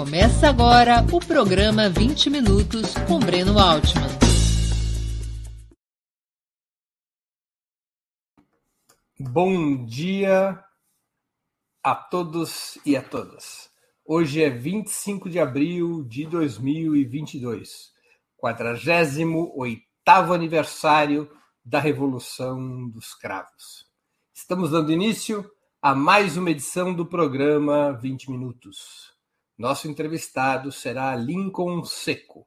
Começa agora o programa 20 Minutos com Breno Altman. Bom dia a todos e a todas. Hoje é 25 de abril de 2022, 48 aniversário da Revolução dos Cravos. Estamos dando início a mais uma edição do programa 20 Minutos. Nosso entrevistado será Lincoln Seco,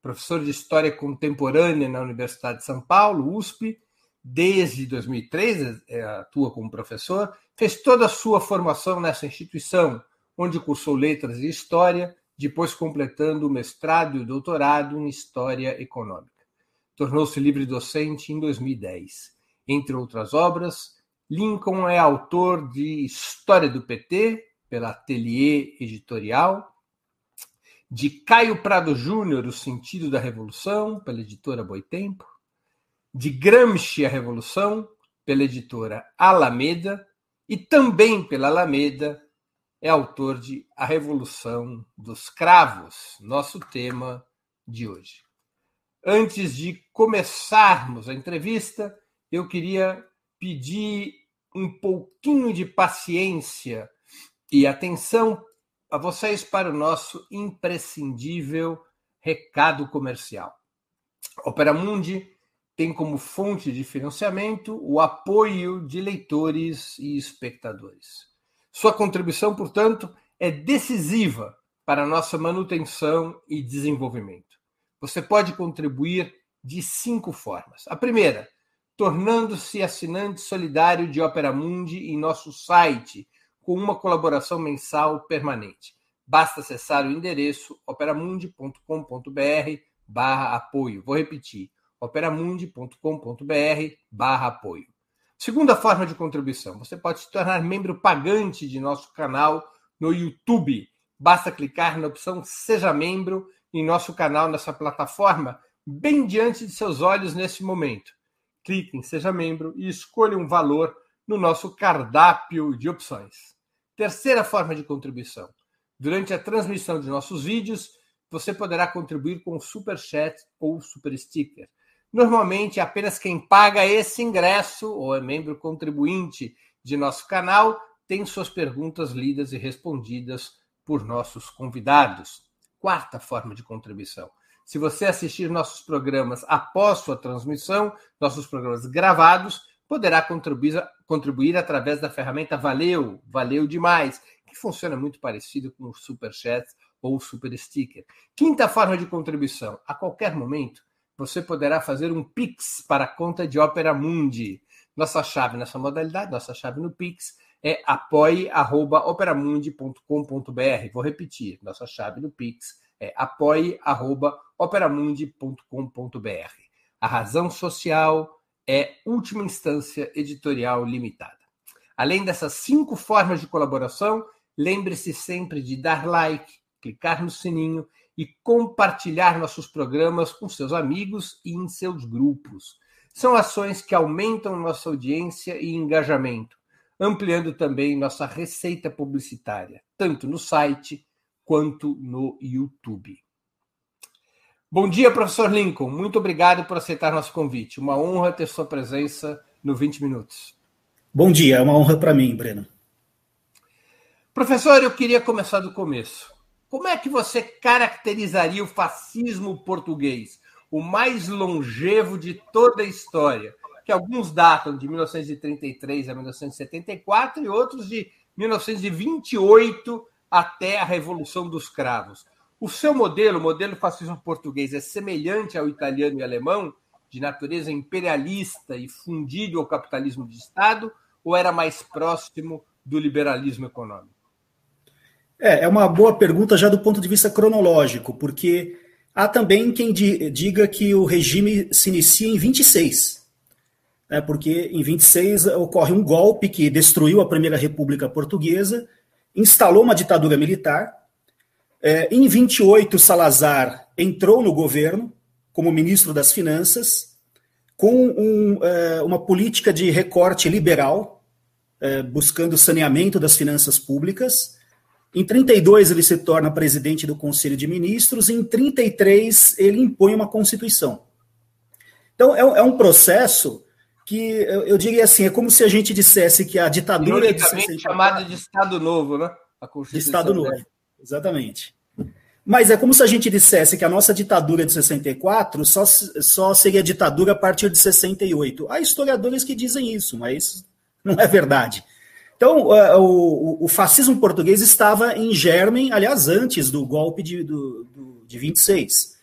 professor de História Contemporânea na Universidade de São Paulo, USP. Desde 2003 é, atua como professor, fez toda a sua formação nessa instituição, onde cursou Letras e História, depois completando o mestrado e o doutorado em História Econômica. Tornou-se livre docente em 2010. Entre outras obras, Lincoln é autor de História do PT, pela Atelier Editorial, de Caio Prado Júnior, O Sentido da Revolução, pela editora Boitempo, de Gramsci, A Revolução, pela editora Alameda, e também pela Alameda é autor de A Revolução dos Cravos, nosso tema de hoje. Antes de começarmos a entrevista, eu queria pedir um pouquinho de paciência e atenção a vocês para o nosso imprescindível recado comercial. Opera Mundi tem como fonte de financiamento o apoio de leitores e espectadores. Sua contribuição, portanto, é decisiva para a nossa manutenção e desenvolvimento. Você pode contribuir de cinco formas. A primeira, tornando-se assinante solidário de Opera Mundi em nosso site, com uma colaboração mensal permanente. Basta acessar o endereço operamundi.com.br barra apoio. Vou repetir, operamundi.com.br barra apoio. Segunda forma de contribuição, você pode se tornar membro pagante de nosso canal no YouTube. Basta clicar na opção Seja Membro em nosso canal nessa plataforma, bem diante de seus olhos nesse momento clique em Seja Membro e escolha um valor no nosso cardápio de opções. Terceira forma de contribuição. Durante a transmissão de nossos vídeos, você poderá contribuir com Super Chat ou Super Sticker. Normalmente, apenas quem paga esse ingresso ou é membro contribuinte de nosso canal tem suas perguntas lidas e respondidas por nossos convidados. Quarta forma de contribuição se você assistir nossos programas após sua transmissão, nossos programas gravados, poderá contribuir, contribuir através da ferramenta Valeu, Valeu Demais, que funciona muito parecido com o Super Chat ou o Super Sticker. Quinta forma de contribuição: a qualquer momento, você poderá fazer um Pix para a conta de Opera Mundi. Nossa chave nessa modalidade, nossa chave no Pix é apoie.operamundi.com.br. Vou repetir, nossa chave no Pix é apoie.operamundi.com.br. A razão social é última instância editorial limitada. Além dessas cinco formas de colaboração, lembre-se sempre de dar like, clicar no sininho e compartilhar nossos programas com seus amigos e em seus grupos. São ações que aumentam nossa audiência e engajamento, ampliando também nossa receita publicitária, tanto no site quanto no YouTube. Bom dia, professor Lincoln. Muito obrigado por aceitar nosso convite. Uma honra ter sua presença no 20 Minutos. Bom dia, é uma honra para mim, Breno. Professor, eu queria começar do começo. Como é que você caracterizaria o fascismo português, o mais longevo de toda a história? Que alguns datam de 1933 a 1974 e outros de 1928 até a Revolução dos Cravos. O seu modelo, o modelo fascismo português, é semelhante ao italiano e alemão, de natureza imperialista e fundido ao capitalismo de Estado, ou era mais próximo do liberalismo econômico? É, é uma boa pergunta já do ponto de vista cronológico, porque há também quem diga que o regime se inicia em 26. É, porque em 26 ocorre um golpe que destruiu a Primeira República Portuguesa instalou uma ditadura militar. É, em 28, Salazar entrou no governo como ministro das Finanças, com um, é, uma política de recorte liberal, é, buscando saneamento das finanças públicas. Em 32 ele se torna presidente do Conselho de Ministros, em 33 ele impõe uma constituição. Então é, é um processo que eu, eu, diria assim, é como se a gente dissesse que a ditadura de 64, chamada de Estado Novo, né? de Estado Novo, exatamente. Mas é como se a gente dissesse que a nossa ditadura de 64 só, só seria ditadura a partir de 68. Há historiadores que dizem isso, mas não é verdade. Então, o, o, fascismo português estava em germen, aliás, antes do golpe de, do, do, de 26.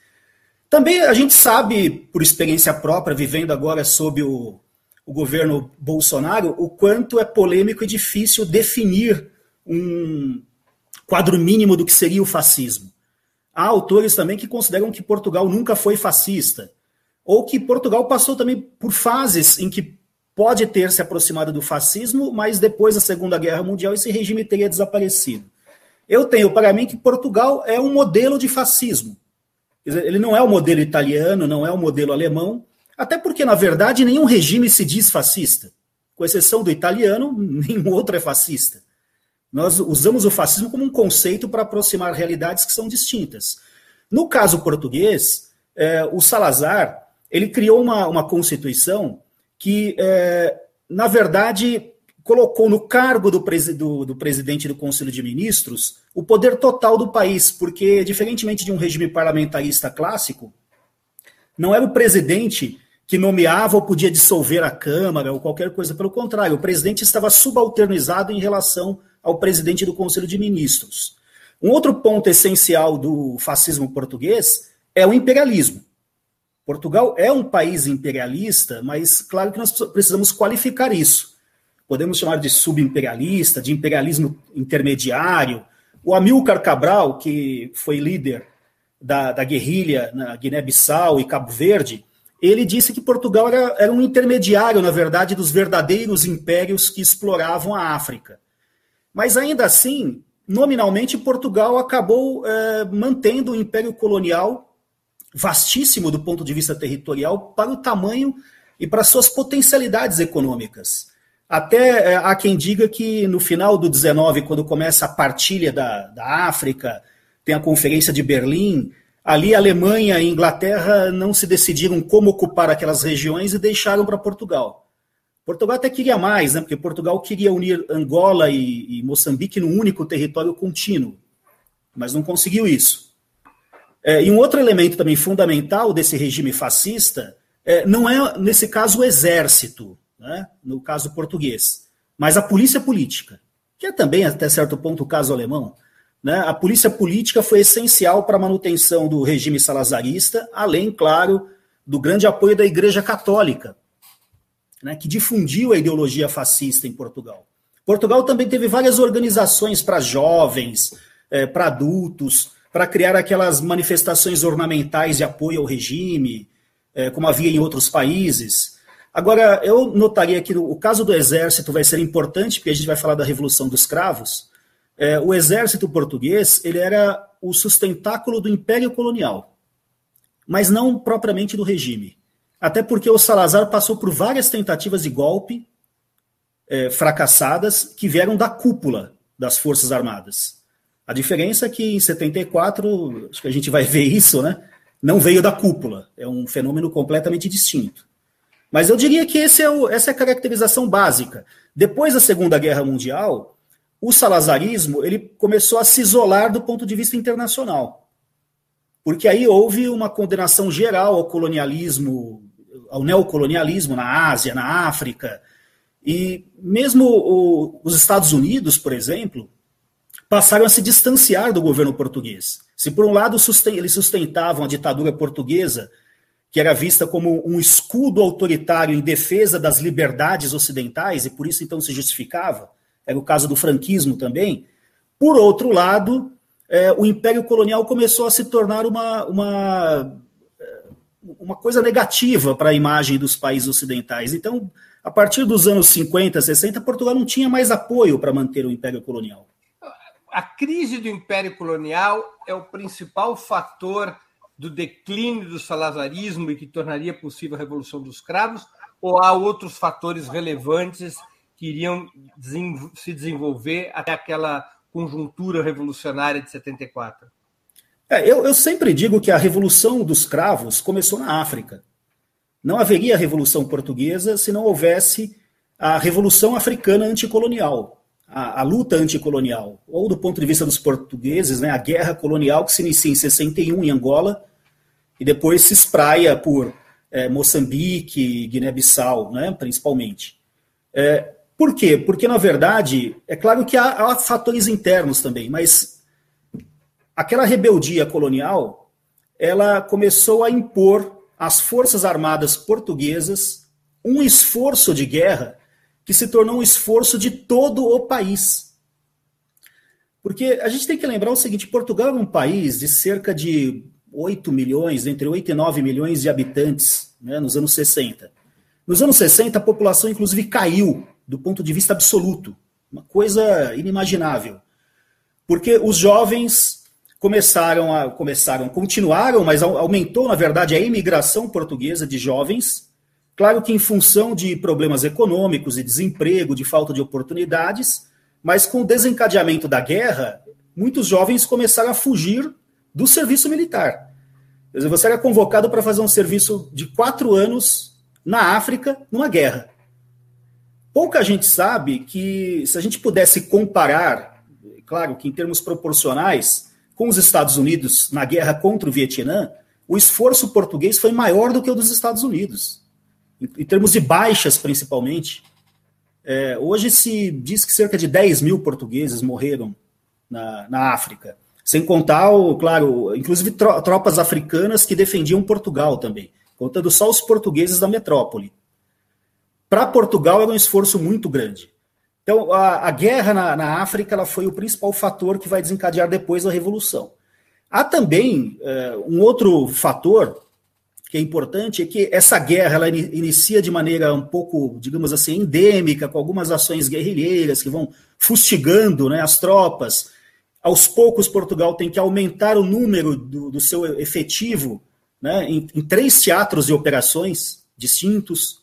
Também a gente sabe, por experiência própria, vivendo agora sob o, o governo Bolsonaro, o quanto é polêmico e difícil definir um quadro mínimo do que seria o fascismo. Há autores também que consideram que Portugal nunca foi fascista, ou que Portugal passou também por fases em que pode ter se aproximado do fascismo, mas depois da Segunda Guerra Mundial esse regime teria desaparecido. Eu tenho para mim que Portugal é um modelo de fascismo. Ele não é o modelo italiano, não é o modelo alemão, até porque, na verdade, nenhum regime se diz fascista. Com exceção do italiano, nenhum outro é fascista. Nós usamos o fascismo como um conceito para aproximar realidades que são distintas. No caso português, é, o Salazar ele criou uma, uma constituição que, é, na verdade, colocou no cargo do, presi do, do, presidente do Conselho de Ministros o poder total do país, porque, diferentemente de um regime parlamentarista clássico, não era o presidente que nomeava ou podia dissolver a Câmara ou qualquer coisa. Pelo contrário, o presidente estava subalternizado em relação ao presidente do Conselho de Ministros. Um outro ponto essencial do fascismo português é o imperialismo. Portugal é um país imperialista, mas claro que nós precisamos qualificar isso. Podemos chamar de subimperialista, de imperialismo intermediário. O Amilcar Cabral, que foi líder da, da guerrilha na Guiné-Bissau e Cabo Verde, ele disse que Portugal era, era um intermediário, na verdade, dos verdadeiros impérios que exploravam a África. Mas ainda assim, nominalmente, Portugal acabou é, mantendo o império colonial vastíssimo do ponto de vista territorial para o tamanho e para suas potencialidades econômicas. Até é, há quem diga que no final do 19, quando começa a partilha da, da África, tem a Conferência de Berlim, ali Alemanha e Inglaterra não se decidiram como ocupar aquelas regiões e deixaram para Portugal. Portugal até queria mais, né? porque Portugal queria unir Angola e, e Moçambique num único território contínuo, mas não conseguiu isso. É, e um outro elemento também fundamental desse regime fascista é, não é, nesse caso, o exército, né? no caso português, mas a polícia política, que é também, até certo ponto, o caso alemão. Né? A polícia política foi essencial para a manutenção do regime salazarista, além, claro, do grande apoio da Igreja Católica, né, que difundiu a ideologia fascista em Portugal. Portugal também teve várias organizações para jovens, é, para adultos, para criar aquelas manifestações ornamentais de apoio ao regime, é, como havia em outros países. Agora, eu notaria que o caso do exército vai ser importante, porque a gente vai falar da Revolução dos Cravos. É, o exército português ele era o sustentáculo do império colonial, mas não propriamente do regime. Até porque o Salazar passou por várias tentativas de golpe é, fracassadas que vieram da cúpula das Forças Armadas. A diferença é que em 74, acho que a gente vai ver isso, né? Não veio da cúpula. É um fenômeno completamente distinto. Mas eu diria que é o, essa é a caracterização básica. Depois da Segunda Guerra Mundial, o salazarismo ele começou a se isolar do ponto de vista internacional. Porque aí houve uma condenação geral ao colonialismo ao neocolonialismo na Ásia, na África. E mesmo o, os Estados Unidos, por exemplo, passaram a se distanciar do governo português. Se por um lado susten eles sustentavam a ditadura portuguesa, que era vista como um escudo autoritário em defesa das liberdades ocidentais, e por isso então se justificava, era o caso do franquismo também, por outro lado, é, o Império Colonial começou a se tornar uma, uma uma coisa negativa para a imagem dos países ocidentais. Então, a partir dos anos 50, 60, Portugal não tinha mais apoio para manter o Império Colonial. A crise do Império Colonial é o principal fator do declínio do salazarismo e que tornaria possível a Revolução dos Cravos? Ou há outros fatores relevantes que iriam se desenvolver até aquela conjuntura revolucionária de 74? É, eu, eu sempre digo que a Revolução dos Cravos começou na África. Não haveria Revolução Portuguesa se não houvesse a Revolução Africana Anticolonial, a, a, luta anticolonial, ou do ponto de vista dos portugueses, né, a guerra colonial que se inicia em 61 em Angola e depois se espraia por é, Moçambique, Guiné-Bissau, né, principalmente. É, por quê? Porque, na verdade, é claro que há, há fatores internos também, mas aquela rebeldia colonial, ela começou a impor às forças armadas portuguesas um esforço de guerra que se tornou um esforço de todo o país. Porque a gente tem que lembrar o seguinte: Portugal é um país de cerca de 8 milhões, entre 8 e 9 milhões de habitantes, né, nos anos 60. Nos anos 60, a população, inclusive, caiu do ponto de vista absoluto. Uma coisa inimaginável. Porque os jovens começaram a começaram, continuaram, mas aumentou na verdade a imigração portuguesa de jovens. Claro que em função de problemas econômicos e desemprego, de falta de oportunidades, mas com o desencadeamento da guerra, muitos jovens começaram a fugir do serviço militar. Você era convocado para fazer um serviço de quatro anos na África, numa guerra. Pouca gente sabe que, se a gente pudesse comparar, claro que em termos proporcionais, com os Estados Unidos na guerra contra o Vietnã, o esforço português foi maior do que o dos Estados Unidos, em, em termos de baixas, principalmente. É, hoje se diz que cerca de 10 mil portugueses morreram na, na África, sem contar, o, claro, inclusive tropas africanas que defendiam Portugal também, contando só os portugueses da metrópole. Para Portugal era um esforço muito grande. Então, a, a guerra na, na, África ela foi o principal fator que vai desencadear depois a revolução. Há também é, um outro fator que é importante, é que essa guerra ela inicia de maneira um pouco, digamos assim, endêmica, com algumas ações guerrilheiras que vão fustigando né, as tropas. Aos poucos, Portugal tem que aumentar o número do, do seu efetivo né, em, em três teatros de operações distintos,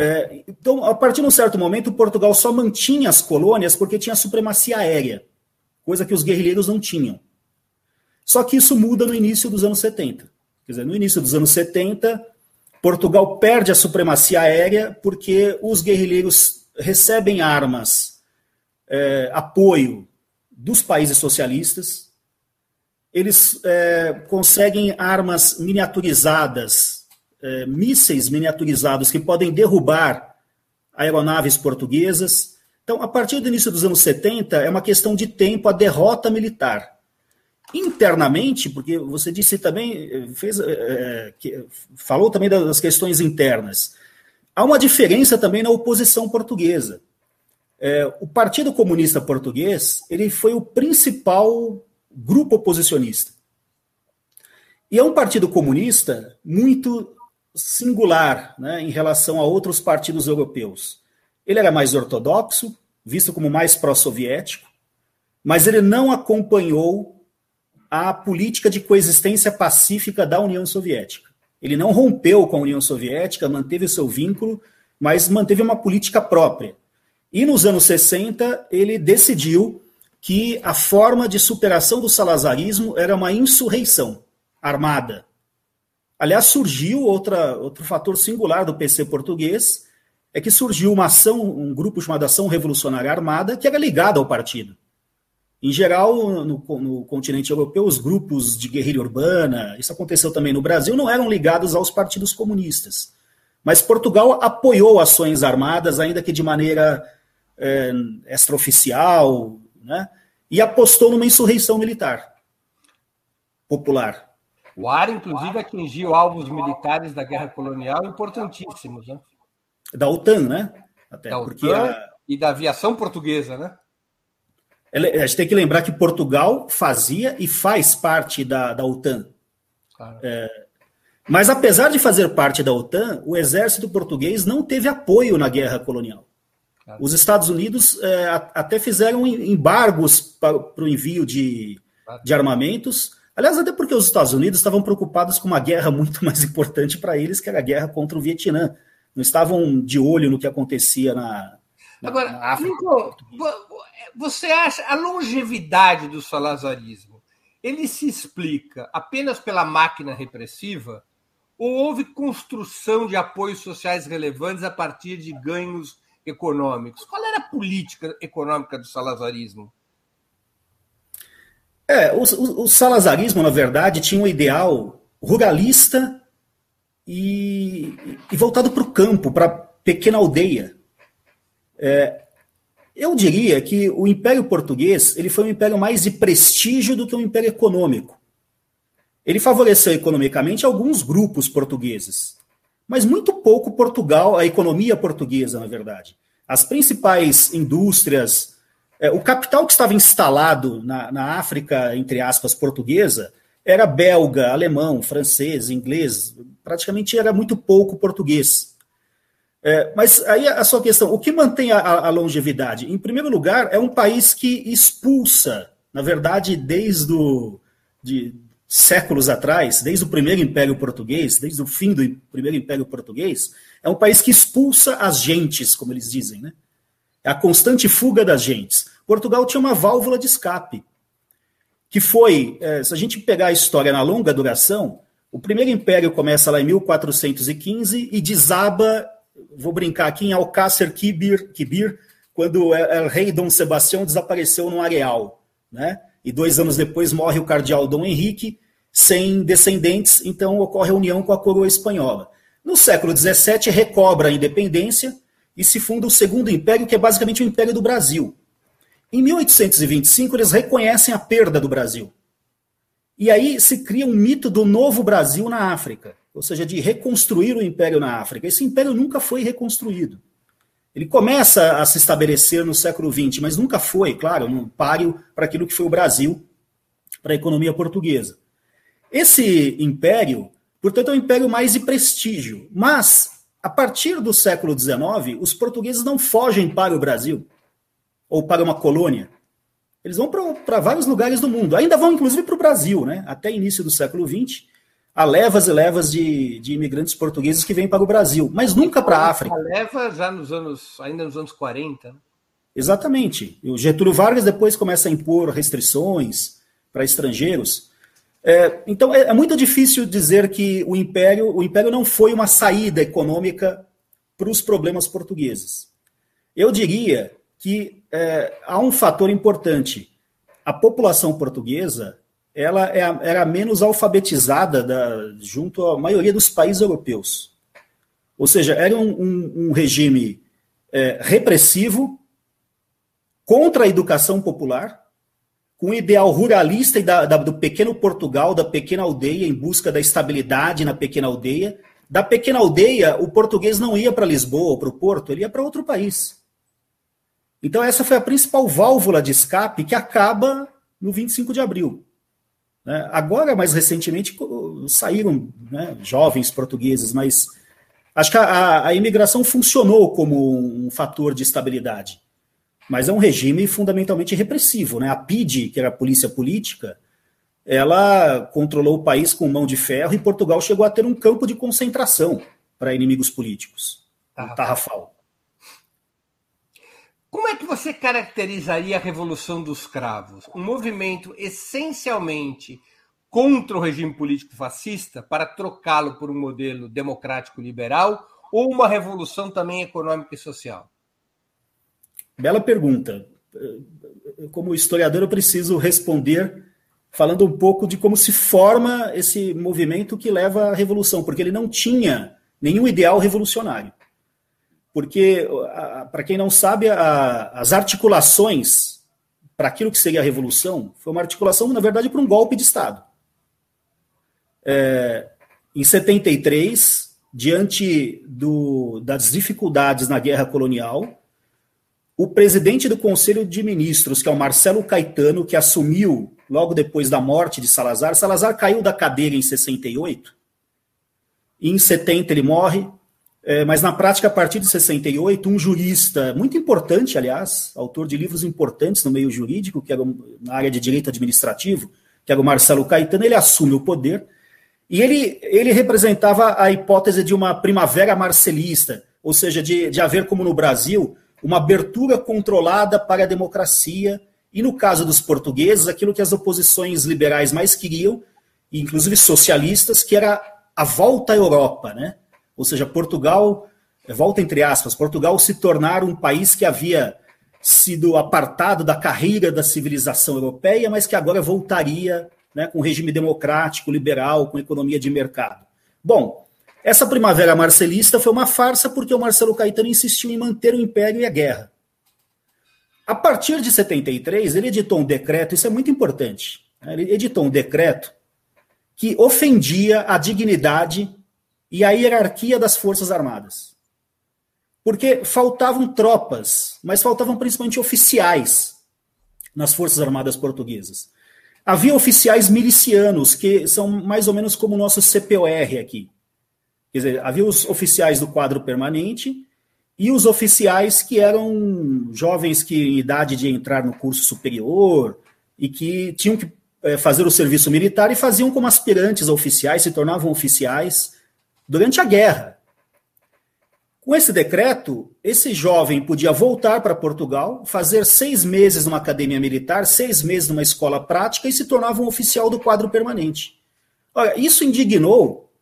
é, então, a partir de um certo momento, Portugal só mantinha as colônias porque tinha supremacia aérea, coisa que os guerrilheiros não tinham. Só que isso muda no início dos anos 70. Quer dizer, no início dos anos 70, Portugal perde a supremacia aérea porque os guerrilheiros recebem armas, é, apoio dos países socialistas, eles é, conseguem armas miniaturizadas é, mísseis miniaturizados que podem derrubar aeronaves portuguesas. Então, a partir do início dos anos 70, é uma questão de tempo a derrota militar. Internamente, porque você disse também, fez, é, que, falou também das questões internas, há uma diferença também na oposição portuguesa. É, o Partido Comunista Português ele foi o principal grupo oposicionista. E é um partido comunista muito singular né, em relação a outros partidos europeus. Ele era mais ortodoxo, visto como mais pró-soviético, mas ele não acompanhou a política de coexistência pacífica da União Soviética. Ele não rompeu com a União Soviética, manteve o seu vínculo, mas manteve uma política própria. E nos anos 60, ele decidiu que a forma de superação do salazarismo era uma insurreição armada, Aliás, surgiu outra, outro fator singular do PC português, é que surgiu uma ação, um grupo chamado Ação Revolucionária Armada, que era ligado ao partido. Em geral, no, no, continente europeu, os grupos de guerrilha urbana, isso aconteceu também no Brasil, não eram ligados aos partidos comunistas. Mas Portugal apoiou ações armadas, ainda que de maneira é, extraoficial, né, e apostou numa insurreição militar popular. O ar, inclusive, atingiu alvos militares da guerra colonial importantíssimos. Né? Da OTAN, né? Até da porque OTAN a... e da aviação portuguesa, né? A gente tem que lembrar que Portugal fazia e faz parte da, da OTAN. Claro. É, mas apesar de fazer parte da OTAN, o exército português não teve apoio na guerra colonial. Claro. Os Estados Unidos é, até fizeram embargos para, para o envio de, claro. de armamentos, Aliás, até porque os Estados Unidos estavam preocupados com uma guerra muito mais importante para eles, que era a guerra contra o Vietnã. Não estavam de olho no que acontecia na, na Agora, na África. Nico, você acha a longevidade do salazarismo? Ele se explica apenas pela máquina repressiva ou houve construção de apoios sociais relevantes a partir de ganhos econômicos? Qual era a política econômica do salazarismo? É, o, o, o salazarismo, na verdade, tinha um ideal ruralista e, e voltado para o campo, para a pequena aldeia. É, eu diria que o Império Português ele foi um império mais de prestígio do que um império econômico. Ele favoreceu economicamente alguns grupos portugueses, mas muito pouco Portugal, a economia portuguesa, na verdade. As principais indústrias, é, o capital que estava instalado na, na África, entre aspas, portuguesa, era belga, alemão, francês, inglês, praticamente era muito pouco português. É, mas aí a sua questão, o que mantém a, a, longevidade? Em primeiro lugar, é um país que expulsa, na verdade, desde o, de séculos atrás, desde o primeiro Império Português, desde o fim do primeiro Império Português, é um país que expulsa as gentes, como eles dizem, né? É a constante fuga das gentes. Portugal tinha uma válvula de escape que foi, é, se a gente pegar a história na longa duração, o primeiro império começa lá em 1415 e desaba, vou brincar aqui, em Alcácer Quibir, Quibir quando o rei Dom Sebastião desapareceu no areal, né? E dois anos depois morre o cardeal Dom Henrique, sem descendentes, então ocorre a união com a coroa espanhola. No século XVII, recobra a independência e se funda o Segundo Império, que é basicamente o Império do Brasil, em 1825, eles reconhecem a perda do Brasil. E aí se cria um mito do novo Brasil na África, ou seja, de reconstruir o império na África. Esse império nunca foi reconstruído. Ele começa a se estabelecer no século XX, mas nunca foi, claro, um páreo para aquilo que foi o Brasil, para a economia portuguesa. Esse império, portanto, é um império mais de prestígio. Mas, a partir do século XIX, os portugueses não fogem para o Brasil ou para uma colônia. Eles vão para vários lugares do mundo. Ainda vão, inclusive, para o Brasil, né? Até início do século XX, há levas e levas de, de imigrantes portugueses que vêm para o Brasil, mas nunca para a África. A leva já nos anos, ainda nos anos 40. Né? Exatamente. O Getúlio Vargas depois começa a impor restrições para estrangeiros. É, então é, é, muito difícil dizer que o império, o império não foi uma saída econômica para os problemas portugueses. Eu diria que é, há um fator importante. A população portuguesa ela é era menos alfabetizada da, junto à maioria dos países europeus. Ou seja, era um, um, um regime é, repressivo contra a educação popular, com o ideal ruralista e da, da, do pequeno Portugal, da pequena aldeia, em busca da estabilidade na pequena aldeia. Da pequena aldeia, o português não ia para Lisboa ou para o Porto, ele ia para outro país. Então, essa foi a principal válvula de escape que acaba no 25 de abril. Né? Agora, mais recentemente, saíram né, jovens portugueses, mas acho que a, a imigração funcionou como um fator de estabilidade. Mas é um regime fundamentalmente repressivo. Né? A PID, que era a polícia política, ela controlou o país com mão de ferro e Portugal chegou a ter um campo de concentração para inimigos políticos, Tarrafal. Como é que você caracterizaria a Revolução dos Cravos? Um movimento essencialmente contra o regime político fascista para trocá-lo por um modelo democrático liberal ou uma revolução também econômica e social? Bela pergunta. Como historiador, eu preciso responder falando um pouco de como se forma esse movimento que leva à revolução, porque ele não tinha nenhum ideal revolucionário porque, para quem não sabe, a, as articulações para aquilo que seria a revolução foi uma articulação, na verdade, para um golpe de Estado. É, em 73, diante do, das dificuldades na guerra colonial, o presidente do Conselho de Ministros, que é o Marcelo Caetano, que assumiu logo depois da morte de Salazar, Salazar caiu da cadeira em 68, e em 70 ele morre, é, mas na prática, a partir de 68, um jurista muito importante, aliás, autor de livros importantes no meio jurídico, que era na área de direito administrativo, que era o Marcelo Caetano, ele assume o poder e ele, ele representava a hipótese de uma primavera marcelista, ou seja, de, de haver, como no Brasil, uma abertura controlada para a democracia, e no caso dos portugueses, aquilo que as oposições liberais mais queriam, inclusive socialistas, que era a volta à Europa, né? Ou seja, Portugal, volta entre aspas, Portugal se tornar um país que havia sido apartado da carreira da civilização europeia, mas que agora voltaria né, com regime democrático, liberal, com economia de mercado. Bom, essa primavera marcelista foi uma farsa porque o Marcelo Caetano insistiu em manter o império e a guerra. A partir de 73, ele editou um decreto, isso é muito importante. Né, ele editou um decreto que ofendia a dignidade e a hierarquia das Forças Armadas. Porque faltavam tropas, mas faltavam principalmente oficiais nas Forças Armadas portuguesas. Havia oficiais milicianos, que são mais ou menos como o nosso CPOR aqui. Quer dizer, havia os oficiais do quadro permanente e os oficiais que eram jovens que em idade de entrar no curso superior e que tinham que é, fazer o serviço militar e faziam como aspirantes a oficiais, se tornavam oficiais durante a guerra. Com esse decreto, esse jovem podia voltar para Portugal, fazer seis meses numa academia militar, seis meses numa escola prática e se tornava um oficial do quadro permanente. Olha, isso indignou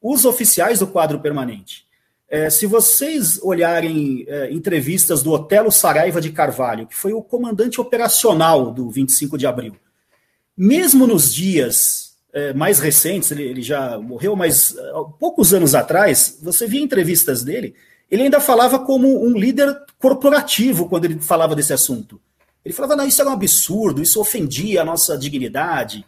os oficiais do quadro permanente. É, se vocês olharem é, entrevistas do Otelo Saraiva de Carvalho, que foi o comandante operacional do 25 de abril, mesmo nos dias é, mais recentes, ele, ele, já morreu, mas é, poucos anos atrás, você via entrevistas dele, ele ainda falava como um líder corporativo quando ele falava desse assunto. Ele falava, não, isso era um absurdo, isso ofendia a nossa dignidade.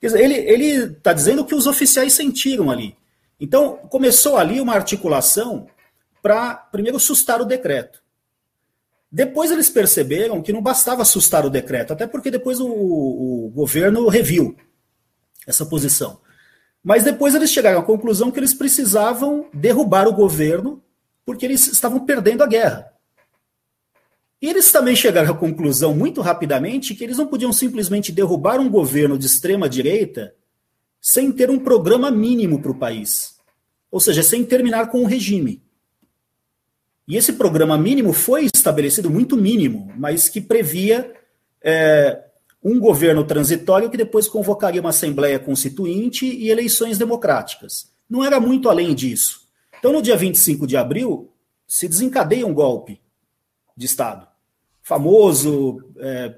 Quer dizer, ele está dizendo que os oficiais sentiram ali. Então, começou ali uma articulação para, primeiro, sustar o decreto. Depois eles perceberam que não bastava assustar o decreto, até porque depois o, o governo reviu essa posição. Mas depois eles chegaram à conclusão que eles precisavam derrubar o governo porque eles estavam perdendo a guerra. E eles também chegaram à conclusão muito rapidamente que eles não podiam simplesmente derrubar um governo de extrema direita sem ter um programa mínimo para o país. Ou seja, sem terminar com o regime. E esse programa mínimo foi estabelecido, muito mínimo, mas que previa é, um governo transitório que depois convocaria uma Assembleia Constituinte e eleições democráticas. Não era muito além disso. Então, no dia 25 de abril, se desencadeia um golpe de Estado. Famoso, é,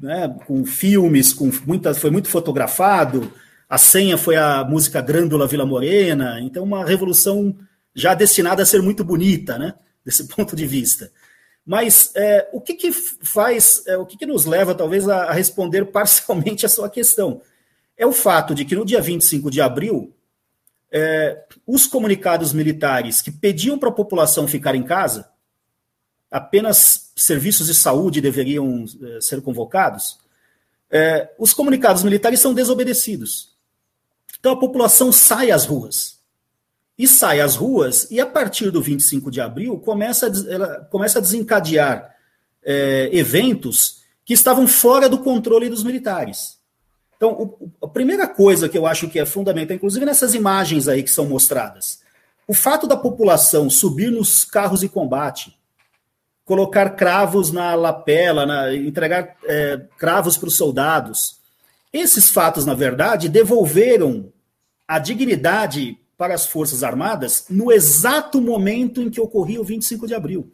né, com filmes, com muita, foi muito fotografado. A senha foi a música Grândola Vila Morena. Então, uma revolução já destinada a ser muito bonita, né, desse ponto de vista. Mas é, o que, que faz, é, o que, que nos leva talvez a, a responder parcialmente a sua questão? É o fato de que no dia 25 de abril, é, os comunicados militares que pediam para a população ficar em casa, apenas serviços de saúde deveriam é, ser convocados, é, os comunicados militares são desobedecidos. Então a população sai às ruas. E sai às ruas, e a partir do 25 de abril começa a, ela começa a desencadear é, eventos que estavam fora do controle dos militares. Então, o, a primeira coisa que eu acho que é fundamental, inclusive nessas imagens aí que são mostradas, o fato da população subir nos carros de combate, colocar cravos na lapela, na, entregar é, cravos para os soldados, esses fatos, na verdade, devolveram a dignidade para as Forças Armadas no exato momento em que ocorria o 25 de abril.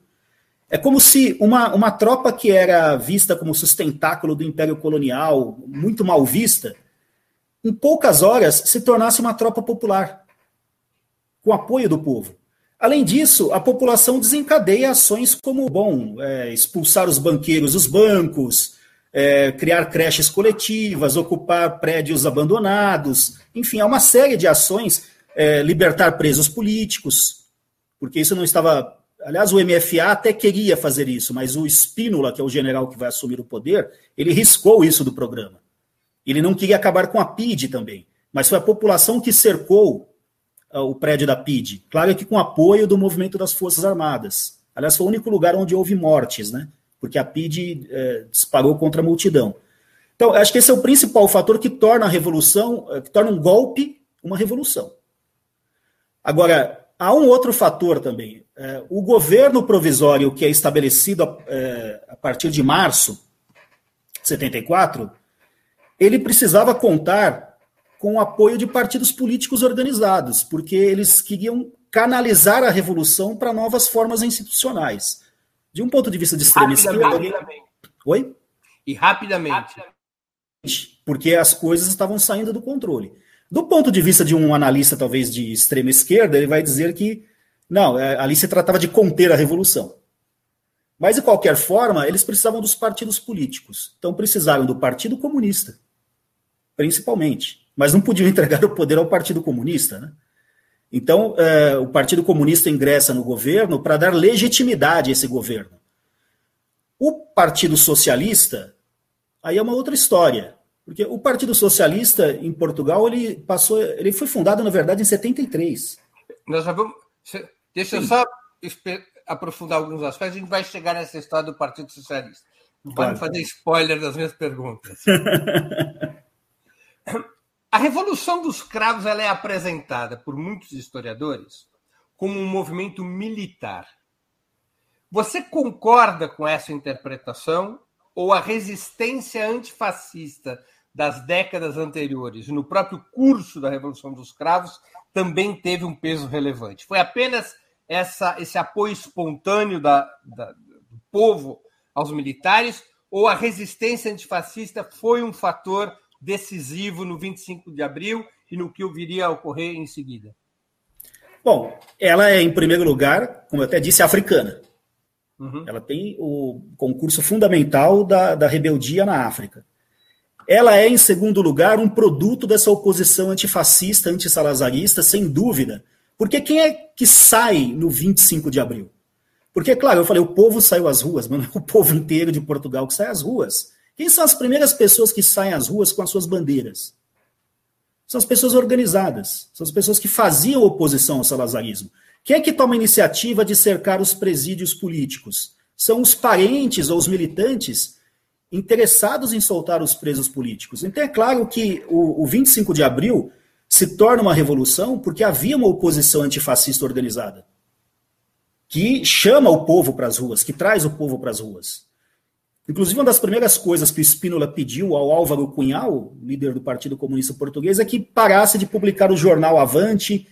É como se uma, uma tropa que era vista como sustentáculo do Império Colonial, muito mal vista, em poucas horas se tornasse uma tropa popular, com apoio do povo. Além disso, a população desencadeia ações como, bom, é, expulsar os banqueiros dos bancos, é, criar creches coletivas, ocupar prédios abandonados, enfim, há uma série de ações, é, libertar presos políticos, porque isso não estava Aliás, o MFA até queria fazer isso, mas o Spínola, que é o general que vai assumir o poder, ele riscou isso do programa. Ele não queria acabar com a PID também, mas foi a população que cercou uh, o prédio da PID. Claro que com apoio do movimento das Forças Armadas. Aliás, foi o único lugar onde houve mortes, né? Porque a PID eh, disparou contra a multidão. Então, acho que esse é o principal fator que torna a revolução, eh, que torna um golpe uma revolução. Agora, há um outro fator também. É, o governo provisório que é estabelecido a, é, a partir de março de 74, ele precisava contar com o apoio de partidos políticos organizados, porque eles queriam canalizar a revolução para novas formas institucionais. De um ponto de vista de extrema esquerda. Rapidamente. Oi? E rapidamente. Porque as coisas estavam saindo do controle. Do ponto de vista de um analista, talvez de extrema esquerda, ele vai dizer que não, é, ali se tratava de conter a revolução. Mas, de qualquer forma, eles precisavam dos partidos políticos. Então, precisaram do Partido Comunista, principalmente. Mas não podiam entregar o poder ao Partido Comunista. Né? Então, é, o Partido Comunista ingressa no governo para dar legitimidade a esse governo. O Partido Socialista, aí é uma outra história. Porque o Partido Socialista em Portugal, ele passou, ele foi fundado, na verdade, em 73. Nós já vamos. Deixa Sim. eu só aprofundar alguns aspectos, a gente vai chegar nessa história do Partido Socialista. Não claro. pode fazer spoiler das minhas perguntas. a Revolução dos Cravos ela é apresentada por muitos historiadores como um movimento militar. Você concorda com essa interpretação ou a resistência antifascista das décadas anteriores, no próprio curso da Revolução dos Cravos, também teve um peso relevante. Foi apenas essa, esse apoio espontâneo da, da, do povo aos militares, ou a resistência antifascista foi um fator decisivo no 25 de abril e no que viria a ocorrer em seguida? Bom, ela é, em primeiro lugar, como eu até disse, africana. Uhum. Ela tem o concurso fundamental da, da rebeldia na África. Ela é, em segundo lugar, um produto dessa oposição antifascista, antissalazarista, sem dúvida. Porque quem é que sai no 25 de abril? Porque, claro, eu falei, o povo saiu às ruas, mas não é o povo inteiro de Portugal que sai às ruas. Quem são as primeiras pessoas que saem às ruas com as suas bandeiras? São as pessoas organizadas, são as pessoas que faziam oposição ao salazarismo. Quem é que toma a iniciativa de cercar os presídios políticos? São os parentes ou os militantes interessados em soltar os presos políticos. Então é claro que o, o 25 de abril se torna uma revolução porque havia uma oposição antifascista organizada que chama o povo para as ruas, que traz o povo para as ruas. Inclusive, uma das primeiras coisas que o Spínola pediu ao Álvaro Cunhal, líder do Partido Comunista Português, é que parasse de publicar o jornal Avante,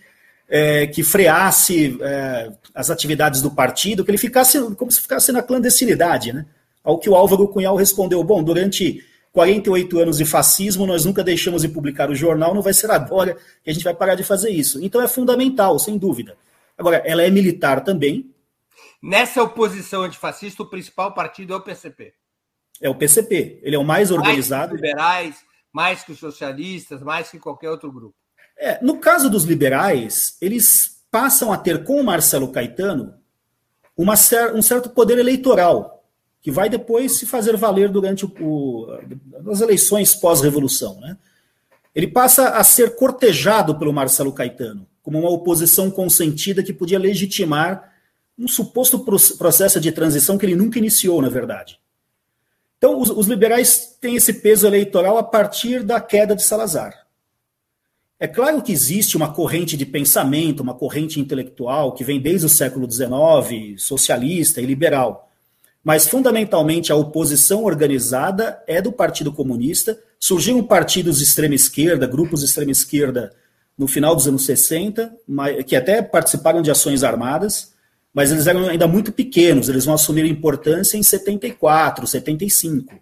é, que freasse é, as atividades do partido, que ele ficasse como se ficasse na clandestinidade, né? Ao que o Álvaro Cunhal respondeu: bom, durante 48 anos de fascismo, nós nunca deixamos de publicar o jornal, não vai ser agora que a gente vai parar de fazer isso. Então é fundamental, sem dúvida. Agora, ela é militar também. Nessa oposição antifascista, o principal partido é o PCP. É o PCP. Ele é o mais organizado. Mais que os liberais, mais que os socialistas, mais que qualquer outro grupo. É, no caso dos liberais, eles passam a ter com o Marcelo Caetano uma, um certo poder eleitoral que vai depois se fazer valer durante o, o, as eleições pós-revolução. Né? Ele passa a ser cortejado pelo Marcelo Caetano, como uma oposição consentida que podia legitimar um suposto processo de transição que ele nunca iniciou, na verdade. Então, os, os liberais têm esse peso eleitoral a partir da queda de Salazar. É claro que existe uma corrente de pensamento, uma corrente intelectual que vem desde o século XIX, socialista e liberal, mas fundamentalmente a oposição organizada é do Partido Comunista. Surgiram partidos de extrema esquerda, grupos de extrema esquerda no final dos anos 60, que até participaram de ações armadas, mas eles eram ainda muito pequenos, eles vão assumir importância em 74, 75,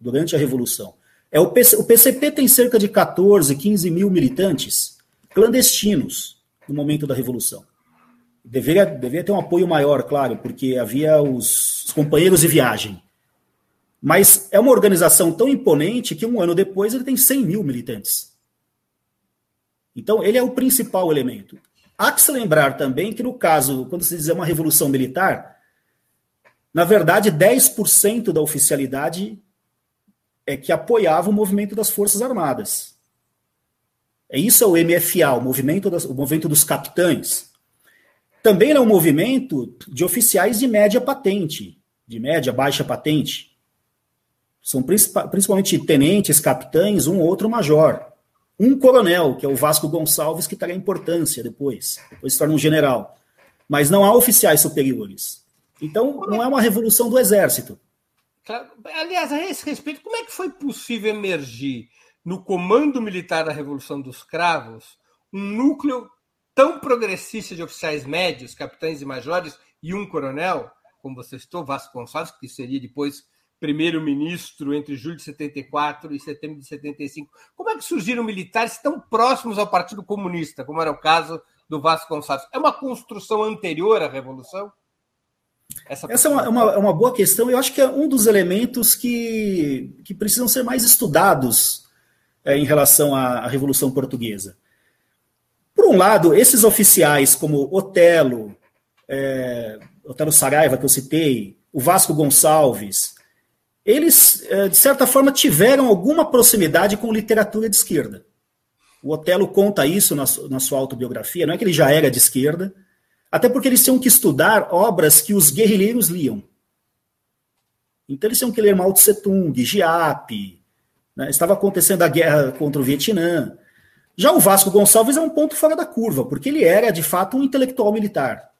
durante a Revolução. É o, PC, o PCP tem cerca de 14, 15 mil militantes clandestinos no momento da Revolução. Deveria, deveria ter um apoio maior, claro, porque havia os, os companheiros de viagem. Mas é uma organização tão imponente que um ano depois ele tem 100 mil militantes. Então, ele é o principal elemento. Há que se lembrar também que, no caso, quando se diz uma revolução militar, na verdade, 10% da oficialidade é que apoiava o movimento das Forças Armadas. É isso é o MFA, o movimento, das, o movimento dos capitães. Também é um movimento de oficiais de média patente, de média baixa patente. São principalmente tenentes, capitães, um ou outro major. um coronel, que é o Vasco Gonçalves, que terá importância depois, depois se torna um general. Mas não há oficiais superiores. Então, não é uma revolução do exército. Aliás, a esse respeito, como é que foi possível emergir no comando militar da Revolução dos Cravos um núcleo tão progressista de oficiais médios, capitães e majores, e um coronel, como você citou, Vasco Gonçalves, que seria depois primeiro-ministro entre julho de 74 e setembro de 75. Como é que surgiram militares tão próximos ao Partido Comunista, como era o caso do Vasco Gonçalves? É uma construção anterior à Revolução? Essa, Essa é, uma, é uma, é uma, boa questão. Eu acho que é um dos elementos que, que precisam ser mais estudados é, em relação à, à Revolução Portuguesa. Por um lado, esses oficiais como Otelo, é, Otelo Saraiva, que eu citei, o Vasco Gonçalves, eles, eh, de certa forma, tiveram alguma proximidade com literatura de esquerda. O Otelo conta isso na, na sua autobiografia, não é que ele já era de esquerda, até porque eles tinham que estudar obras que os guerrilheiros liam. Então eles tinham que ler Mao Tse Tung, Giap, né? estava acontecendo a guerra contra o Vietnã. Já o Vasco Gonçalves é um ponto fora da curva, porque ele era, de fato, um intelectual militar.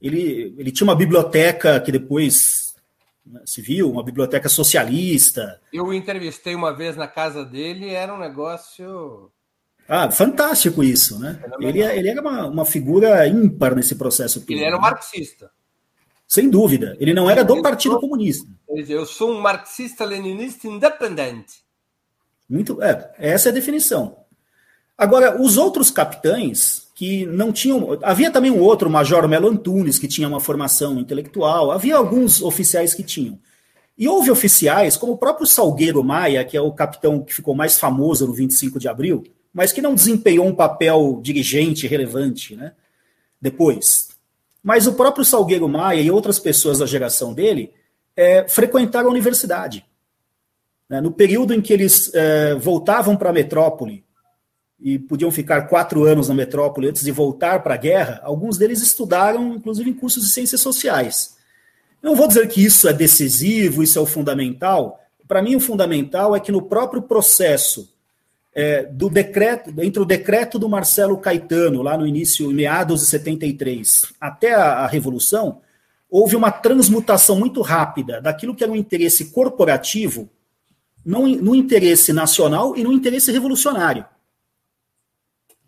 Ele, ele tinha uma biblioteca que depois né, civil, uma biblioteca socialista. Eu entrevistei uma vez na casa dele, era um negócio. Ah, fantástico isso, né? Ele, é, ele era uma, uma figura ímpar nesse processo todo. Ele era um né? marxista. Sem dúvida. Ele não era do Partido sou, Comunista. Eu sou um marxista-leninista independente. Muito, é, essa é a definição. Agora, os outros capitães, que não tinham. Havia também um outro, o Major Melo Antunes, que tinha uma formação intelectual, havia alguns oficiais que tinham. E houve oficiais, como o próprio Salgueiro Maia, que é o capitão que ficou mais famoso no 25 de abril, mas que não desempenhou um papel dirigente relevante né, depois. Mas o próprio Salgueiro Maia e outras pessoas da geração dele é, frequentaram a universidade. Né, no período em que eles é, voltavam para a metrópole e podiam ficar quatro anos na metrópole antes de voltar para a guerra, alguns deles estudaram, inclusive, em cursos de ciências sociais. não vou dizer que isso é decisivo, isso é o fundamental. Para mim, o fundamental é que no próprio processo é, do decreto, entre o decreto do Marcelo Caetano, lá no início, meados de 73, até a, a Revolução, houve uma transmutação muito rápida daquilo que era um interesse corporativo no, no interesse nacional e no interesse revolucionário.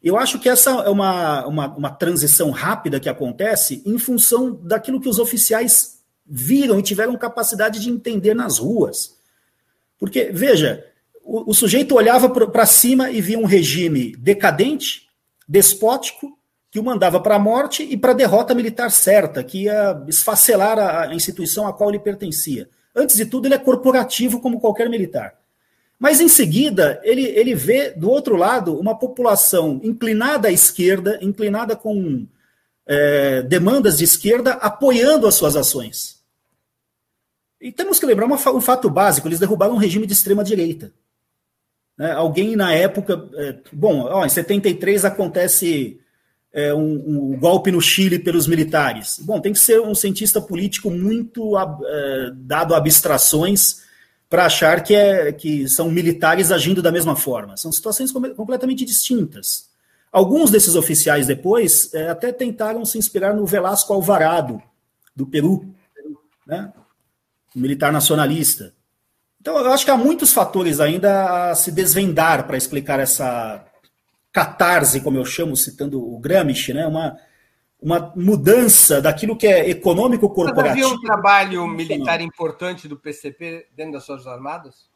Eu acho que essa é uma, uma, uma, transição rápida que acontece em função daquilo que os oficiais viram e tiveram capacidade de entender nas ruas. Porque, veja, o, o sujeito olhava para cima e via um regime decadente, despótico, que o mandava para a morte e para a derrota militar certa, que ia esfacelar a, a instituição a qual ele pertencia. Antes de tudo, ele é corporativo como qualquer militar. Mas em seguida, ele, ele vê do outro lado uma população inclinada à esquerda, inclinada com é, demandas de esquerda, apoiando as suas ações. E temos que lembrar uma, um fato básico: eles derrubaram um regime de extrema-direita. Né? Alguém na época. É, bom, ó, em 73 acontece é, um, um, golpe no Chile pelos militares. Bom, tem que ser um cientista político muito é, dado a abstrações para achar que, é, que são militares agindo da mesma forma. São situações completamente distintas. Alguns desses oficiais depois é, até tentaram se inspirar no Velasco Alvarado, do Peru, né? militar nacionalista. Então, eu acho que há muitos fatores ainda a se desvendar para explicar essa catarse, como eu chamo, citando o Gramsci, né? uma, uma mudança daquilo que é econômico corporativo. Mas havia um trabalho militar importante do PCP dentro das Forças Armadas?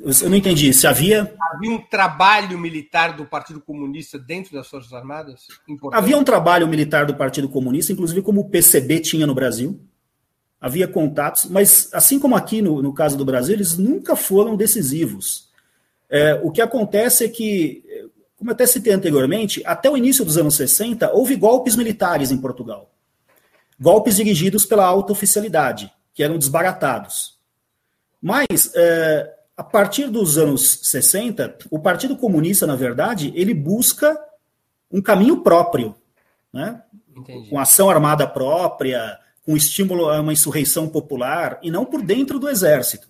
Eu não entendi. Se havia. Havia um trabalho militar do Partido Comunista dentro das Forças Armadas? Importante? Havia um trabalho militar do Partido Comunista, inclusive como o PCB tinha no Brasil. Havia contatos, mas assim como aqui no, no caso do Brasil, eles nunca foram decisivos. É, o que acontece é que como eu até citei anteriormente, até o início dos anos 60, houve golpes militares em Portugal. Golpes dirigidos pela alta oficialidade, que eram desbaratados. Mas, é, a partir dos anos 60, o Partido Comunista, na verdade, ele busca um caminho próprio, né? com ação armada própria, com estímulo a uma insurreição popular, e não por dentro do exército.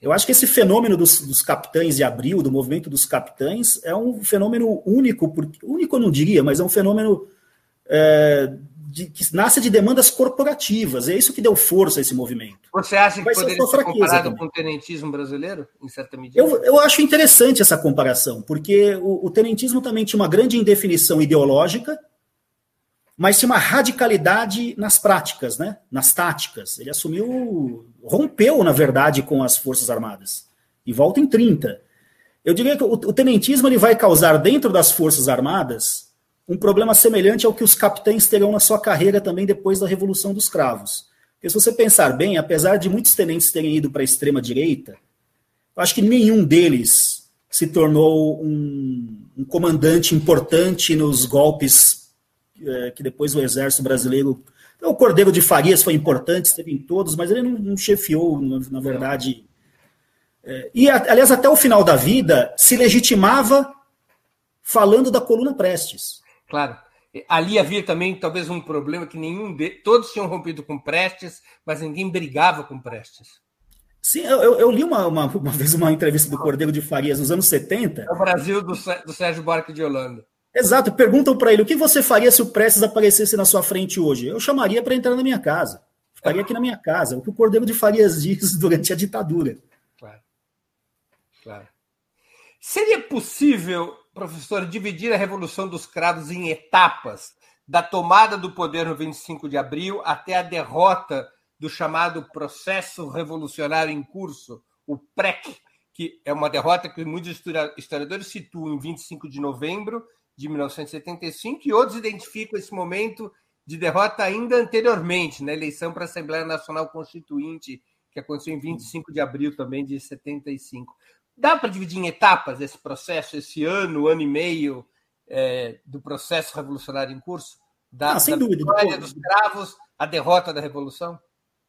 Eu acho que esse fenômeno dos, dos, capitães de abril, do movimento dos capitães, é um fenômeno único, porque, único eu não diria, mas é um fenômeno é, de, que nasce de demandas corporativas. É isso que deu força a esse movimento. Você acha que Vai poderia ser, ser comparado também. com o tenentismo brasileiro, em certa medida? Eu, eu acho interessante essa comparação, porque o, o tenentismo também tinha uma grande indefinição ideológica, mas tinha uma radicalidade nas práticas, né? nas táticas. Ele assumiu, rompeu, na verdade, com as Forças Armadas. E volta em 30. Eu diria que o, o tenentismo ele vai causar dentro das Forças Armadas um problema semelhante ao que os capitães terão na sua carreira também depois da Revolução dos Cravos. Porque se você pensar bem, apesar de muitos tenentes terem ido para a extrema direita, eu acho que nenhum deles se tornou um, um comandante importante nos golpes é, que depois o exército brasileiro. Então, o Cordeiro de Farias foi importante, esteve em todos, mas ele não, não chefiou, na, na verdade. É, e, aliás, até o final da vida, se legitimava falando da coluna Prestes. Claro. Ali havia também talvez um problema que nenhum de todos tinham rompido com Prestes, mas ninguém brigava com Prestes. Sim, eu, eu li uma, uma, uma, vez uma entrevista do Cordeiro de Farias nos anos 70. É o Brasil do, do Sérgio Buarque de Holanda. Exato, perguntam para ele o que você faria se o Prestes aparecesse na sua frente hoje. Eu chamaria para entrar na minha casa. Ficaria aqui na minha casa. O que o Cordeiro de Farias diz durante a ditadura. Claro. Claro. Seria possível professor, dividir a Revolução dos Cravos em etapas, da tomada do poder no 25 de abril até a derrota do chamado processo revolucionário em curso, o PREC, que é uma derrota que muitos historiadores situam em 25 de novembro de 1975 e outros identificam esse momento de derrota ainda anteriormente, na eleição para a Assembleia Nacional Constituinte, que aconteceu em 25 de abril também de 75. Dá para dividir em etapas esse processo, esse ano, ano e meio é, do processo revolucionário em curso? Da, ah, sem da dúvida. vitória dos cravos, a derrota da Revolução?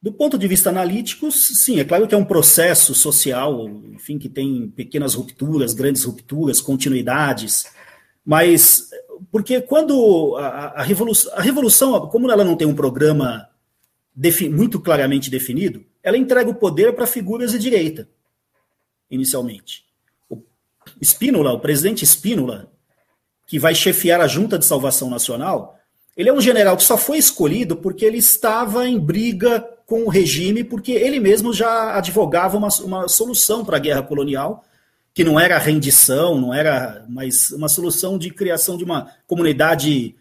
Do ponto de vista analítico, sim, é claro que é um processo social, enfim, que tem pequenas rupturas, grandes rupturas, continuidades, mas porque quando a, a, revolução, a revolução, como ela não tem um programa muito claramente definido, ela entrega o poder para figuras de direita inicialmente. O Spínola, o presidente Spínola, que vai chefiar a Junta de Salvação Nacional, ele é um general que só foi escolhido porque ele estava em briga com o regime, porque ele mesmo já advogava uma, uma solução para a guerra colonial, que não era rendição, não era, mas uma solução de criação de uma comunidade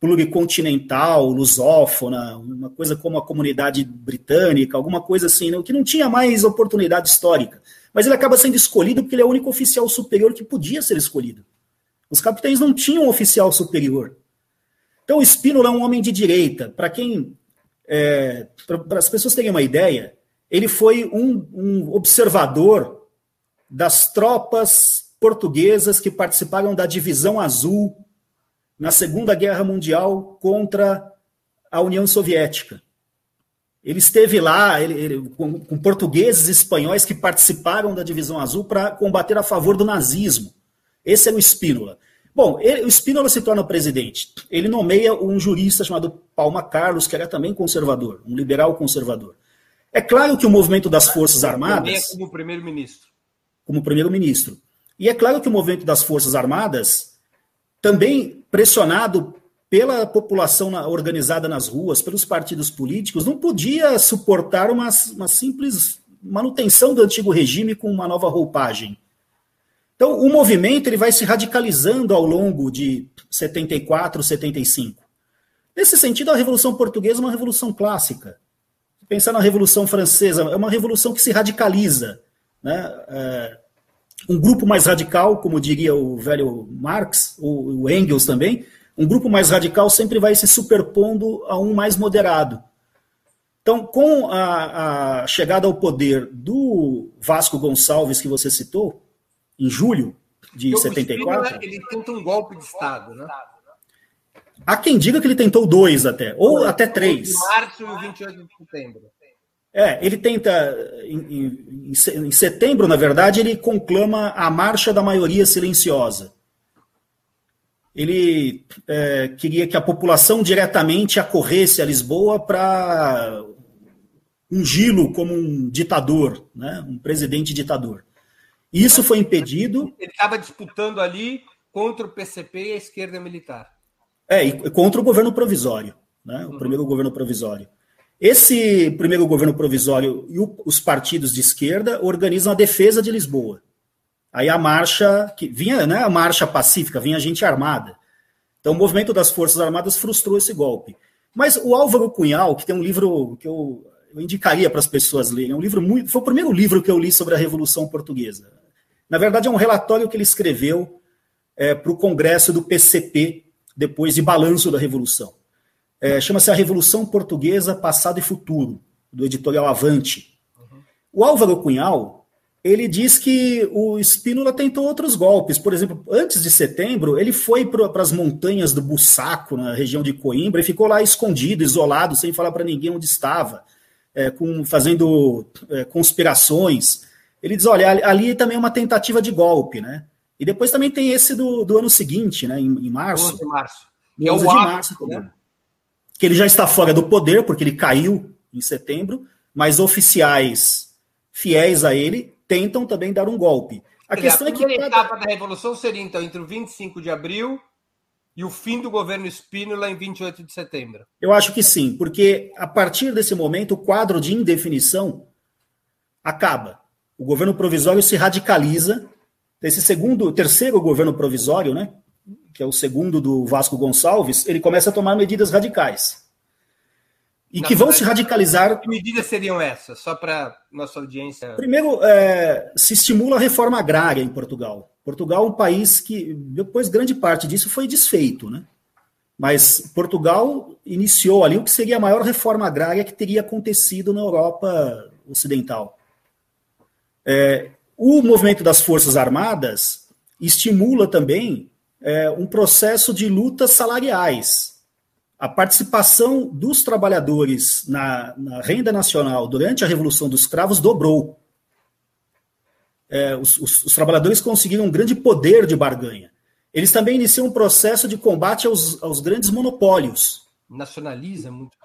pluricontinental, lusófona, uma coisa como a comunidade britânica, alguma coisa assim, que não tinha mais oportunidade histórica mas ele acaba sendo escolhido porque ele é o único oficial superior que podia ser escolhido. Os capitães não tinham um oficial superior. Então, o Spínola é um homem de direita. Para quem. É, para as pessoas terem uma ideia, ele foi um, um observador das tropas portuguesas que participaram da Divisão Azul na Segunda Guerra Mundial contra a União Soviética. Ele esteve lá ele, ele, com, com, portugueses e espanhóis que participaram da Divisão Azul para combater a favor do nazismo. Esse é o Spínola. Bom, ele, o Spínola se torna presidente. Ele nomeia um jurista chamado Palma Carlos, que era também conservador, um liberal conservador. É claro que o movimento das Forças Armadas. Como primeiro-ministro. Como primeiro-ministro. E é claro que o movimento das Forças Armadas, também pressionado pela população organizada nas ruas, pelos partidos políticos, não podia suportar uma, uma simples manutenção do antigo regime com uma nova roupagem. Então, o movimento ele vai se radicalizando ao longo de 74, 75. Nesse sentido, a Revolução Portuguesa é uma revolução clássica. Pensar na Revolução Francesa, é uma revolução que se radicaliza. Né? É, um grupo mais radical, como diria o velho Marx, o Engels também, um grupo mais radical sempre vai se superpondo a um mais moderado. Então, com a, a chegada ao poder do Vasco Gonçalves, que você citou, em julho de então, 74. Ele tenta um golpe de Estado, né? Há quem diga que ele tentou dois até, ou até três. De março e 28 de setembro. É, ele tenta, em, em, em setembro, na verdade, ele conclama a marcha da maioria silenciosa ele é, queria que a população diretamente acorresse a Lisboa para ungí-lo como um ditador, né, um presidente ditador. Isso foi impedido. Ele estava disputando ali contra o PCP e a esquerda militar. É, e contra o governo provisório, né, o uhum. primeiro governo provisório. Esse primeiro governo provisório e o, os partidos de esquerda organizam a defesa de Lisboa. Aí a marcha, que vinha, né, a marcha pacífica, vinha gente armada. Então o movimento das Forças Armadas frustrou esse golpe. Mas o Álvaro Cunhal, que tem um livro que eu, eu indicaria para as pessoas lerem, é um livro muito, foi o primeiro livro que eu li sobre a Revolução Portuguesa. Na verdade, é um relatório que ele escreveu é, para o Congresso do PCP, depois de Balanço da Revolução. É, Chama-se A Revolução Portuguesa, Passado e Futuro, do editorial Avante. Uhum. O Álvaro Cunhal, ele diz que o Spínola tentou outros golpes. Por exemplo, antes de setembro, ele foi para as montanhas do Bussaco, na região de Coimbra, e ficou lá escondido, isolado, sem falar para ninguém onde estava, é, com, fazendo é, conspirações. Ele diz: olha, ali também é uma tentativa de golpe, né? E depois também tem esse do, do ano seguinte, né, em, em março. 11 de março. Que é o de março né? Que ele já está fora do poder, porque ele caiu em setembro, mas oficiais fiéis a ele tentam também dar um golpe. A questão dizer, a é que. A etapa da Revolução seria, então, entre o 25 de abril e o fim do governo Spínola em 28 de setembro. Eu acho que sim, porque a partir desse momento o quadro de indefinição acaba. O governo provisório se radicaliza. Esse segundo, terceiro governo provisório, né, que é o segundo do Vasco Gonçalves, ele começa a tomar medidas radicais. E que vão se radicalizar. Que medidas seriam essas, só para nossa audiência? Primeiro, é, se estimula a reforma agrária em Portugal. Portugal é um país que, depois, grande parte disso foi desfeito, né? Mas Portugal iniciou ali o que seria a maior reforma agrária que teria acontecido na Europa Ocidental. É, o movimento das Forças Armadas estimula também é, um processo de lutas salariais. A participação dos trabalhadores na, na renda nacional durante a Revolução dos Cravos dobrou. É, os, os, os, trabalhadores conseguiram um grande poder de barganha. Eles também iniciam um processo de combate aos, aos grandes monopólios. Nacionaliza muito.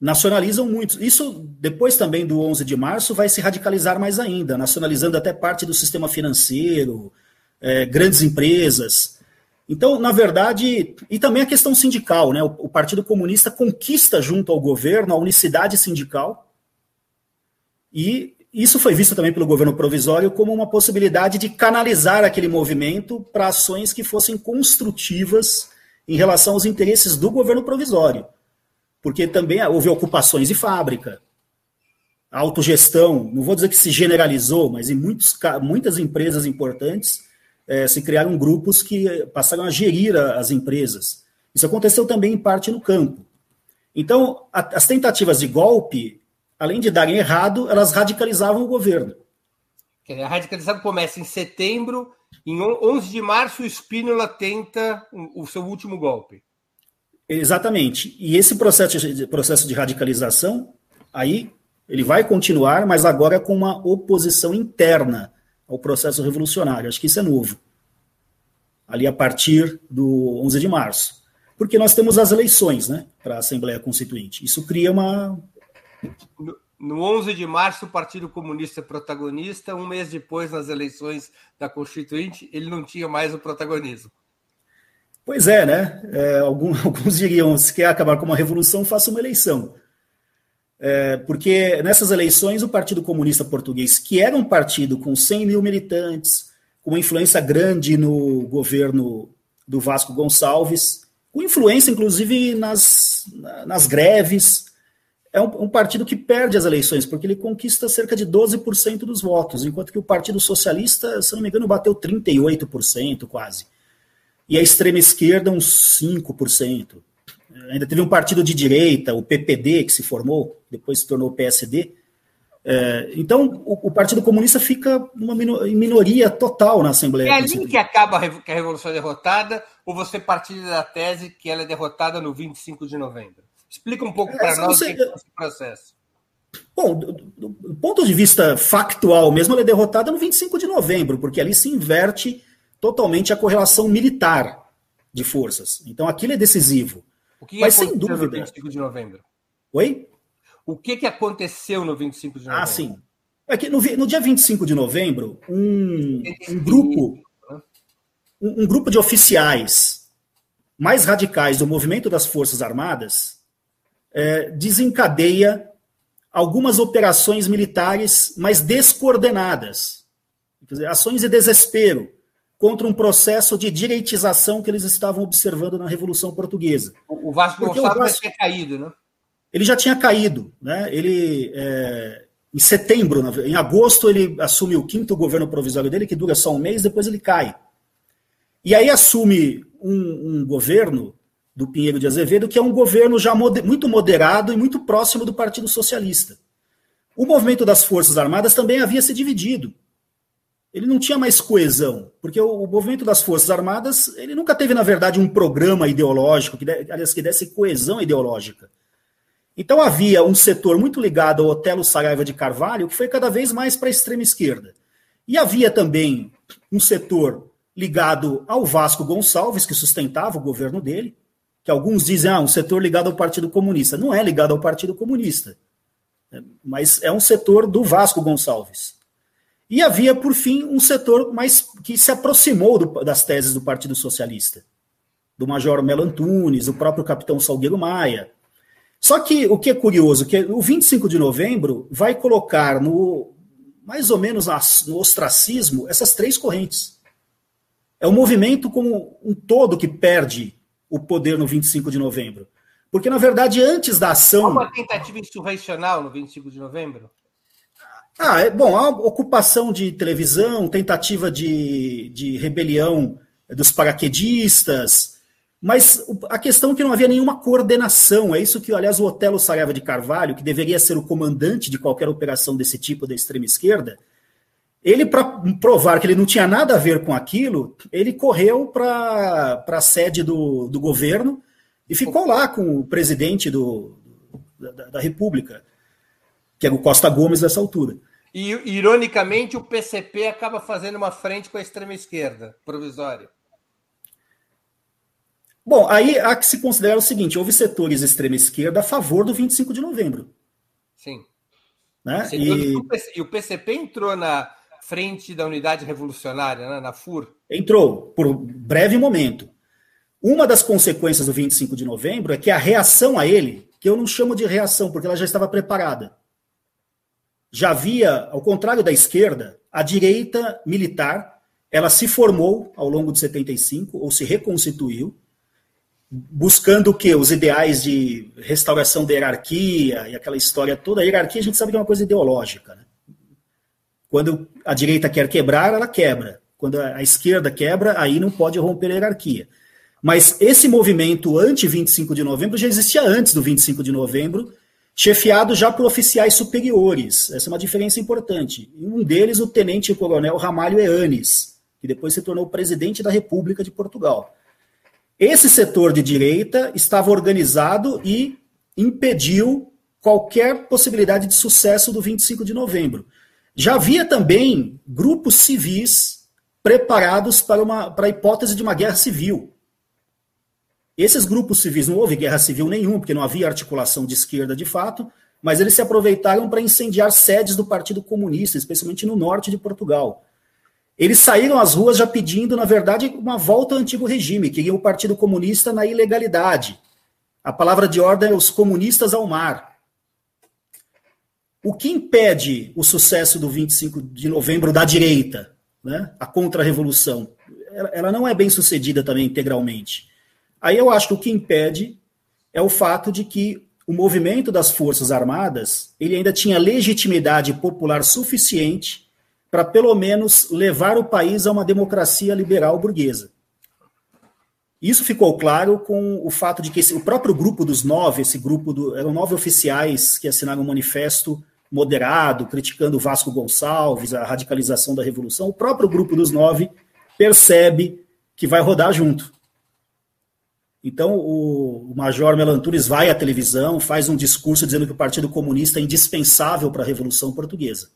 Nacionalizam muito. Isso, depois também do 11 de março, vai se radicalizar mais ainda, nacionalizando até parte do sistema financeiro, é, grandes empresas. Então, na verdade, e também a questão sindical, né? O, o, Partido Comunista conquista junto ao governo a unicidade sindical, e isso foi visto também pelo governo provisório como uma possibilidade de canalizar aquele movimento para ações que fossem construtivas em relação aos interesses do governo provisório. Porque também houve ocupações de fábrica, autogestão, não vou dizer que se generalizou, mas em muitos, muitas empresas importantes é, se criaram grupos que passaram a gerir as empresas. Isso aconteceu também em parte no campo. Então, a, as tentativas de golpe, além de darem errado, elas radicalizavam o governo. A radicalização começa em setembro, em 11 de março, o Spínola tenta o seu último golpe. Exatamente. E esse processo de, processo de radicalização, aí ele vai continuar, mas agora com uma oposição interna ao processo revolucionário. Acho que isso é novo. Ali a partir do 11 de março. Porque nós temos as eleições né, para a Assembleia Constituinte. Isso cria uma. No, no 11 de março, o Partido Comunista é protagonista. Um mês depois, nas eleições da Constituinte, ele não tinha mais o protagonismo. Pois é, né? É, alguns, alguns diriam: se quer acabar com uma revolução, faça uma eleição. É, porque nessas eleições o Partido Comunista Português, que era um partido com 100 mil militantes, com influência grande no governo do Vasco Gonçalves, com influência inclusive nas, nas greves, é um, um, partido que perde as eleições, porque ele conquista cerca de 12% dos votos, enquanto que o Partido Socialista, se não me engano, bateu 38% quase. E a extrema esquerda, uns 5% ainda teve um partido de direita, o PPD, que se formou, depois se tornou o PSD. É, então, o, o, Partido Comunista fica numa em minoria total na Assembleia. É ali que acaba que a Revolução é derrotada, ou você partilha da tese que ela é derrotada no 25 de novembro? Explica um pouco para é, nós você... o que é esse processo. Bom, do, do, do, ponto de vista factual mesmo, ela é derrotada no 25 de novembro, porque ali se inverte totalmente a correlação militar de forças. Então aquilo é decisivo. O que Mas sem dúvida. 25 de novembro? Oi? O que, que aconteceu no 25 de novembro? Ah, sim. É que no, no dia 25 de novembro, um, um grupo, um, um grupo de oficiais mais radicais do movimento das Forças Armadas é, desencadeia algumas operações militares mais descoordenadas, dizer, ações de desespero contra um processo de direitização que eles estavam observando na Revolução Portuguesa. O Vasco Gonçalves Vasco, tinha caído, né? Ele já tinha caído, né? Ele é, em setembro, em agosto, ele assume o quinto governo provisório dele, que dura só um mês, depois ele cai. E aí assume um, um governo do Pinheiro de Azevedo, que é um governo já moder, muito moderado e muito próximo do Partido Socialista. O movimento das Forças Armadas também havia se dividido. Ele não tinha mais coesão, porque o, o movimento das Forças Armadas ele nunca teve, na verdade, um programa ideológico, que, aliás, que desse coesão ideológica. Então havia um setor muito ligado ao Otelo Saraiva de Carvalho, que foi cada vez mais para a extrema esquerda. E havia também um setor ligado ao Vasco Gonçalves, que sustentava o governo dele, que alguns dizem, ah, um setor ligado ao Partido Comunista. Não é ligado ao Partido Comunista, né? mas é um setor do Vasco Gonçalves. E havia, por fim, um setor mais que se aproximou do, das teses do Partido Socialista, do Major Melo Antunes, o próprio capitão Salgueiro Maia, só que o que é curioso, que o 25 de novembro vai colocar no mais ou menos no ostracismo essas três correntes. É o movimento como um todo que perde o poder no 25 de novembro. Porque, na verdade, antes da ação. Há uma tentativa insurrecional no 25 de novembro? Ah, é, bom, a ocupação de televisão, tentativa de, de rebelião dos paraquedistas, mas a questão é que não havia nenhuma coordenação. É isso que, aliás, o Otelo Saraiva de Carvalho, que deveria ser o comandante de qualquer operação desse tipo da extrema esquerda, ele, para provar que ele não tinha nada a ver com aquilo, ele correu para a sede do, do governo e ficou lá com o presidente do, da, da República, que era o Costa Gomes nessa altura. E, ironicamente, o PCP acaba fazendo uma frente com a extrema esquerda, provisória. Bom, aí há que se considerar o seguinte: houve setores extrema-esquerda a favor do 25 de novembro. Sim. Né? E... e... o PCP entrou na frente da unidade revolucionária, né? na FUR. Entrou, por breve momento. Uma das consequências do 25 de novembro é que a reação a ele, que eu não chamo de reação, porque ela já estava preparada. Já havia, ao contrário da esquerda, a direita militar, ela se formou ao longo de 75, ou se reconstituiu, buscando o quê? Os ideais de restauração da hierarquia e aquela história toda. A hierarquia a gente sabe que é uma coisa ideológica. Né? Quando a direita quer quebrar, ela quebra. Quando a esquerda quebra, aí não pode romper a hierarquia. Mas esse movimento anti-25 de novembro já existia antes do 25 de novembro, chefiado já por oficiais superiores. Essa é uma diferença importante. Um deles, o tenente-coronel Ramalho Eanes, que depois se tornou presidente da República de Portugal. Esse setor de direita estava organizado e impediu qualquer possibilidade de sucesso do 25 de novembro. Já havia também grupos civis preparados para, uma, para a hipótese de uma guerra civil. Esses grupos civis, não houve guerra civil nenhuma, porque não havia articulação de esquerda de fato, mas eles se aproveitaram para incendiar sedes do Partido Comunista, especialmente no norte de Portugal. Eles saíram às ruas já pedindo, na verdade, uma volta ao antigo regime, queriam o Partido Comunista na ilegalidade. A palavra de ordem é os comunistas ao mar. O que impede o sucesso do 25 de novembro da direita, né, a contra-revolução? Ela não é bem sucedida também integralmente. Aí eu acho que o que impede é o fato de que o movimento das Forças Armadas ele ainda tinha legitimidade popular suficiente para pelo menos levar o país a uma democracia liberal burguesa. Isso ficou claro com o fato de que esse, o próprio grupo dos nove, esse grupo do, eram nove oficiais que assinaram um manifesto moderado, criticando Vasco Gonçalves, a radicalização da revolução. O próprio grupo dos nove percebe que vai rodar junto. Então, o, Major Melantunes vai à televisão, faz um discurso dizendo que o Partido Comunista é indispensável para a Revolução Portuguesa.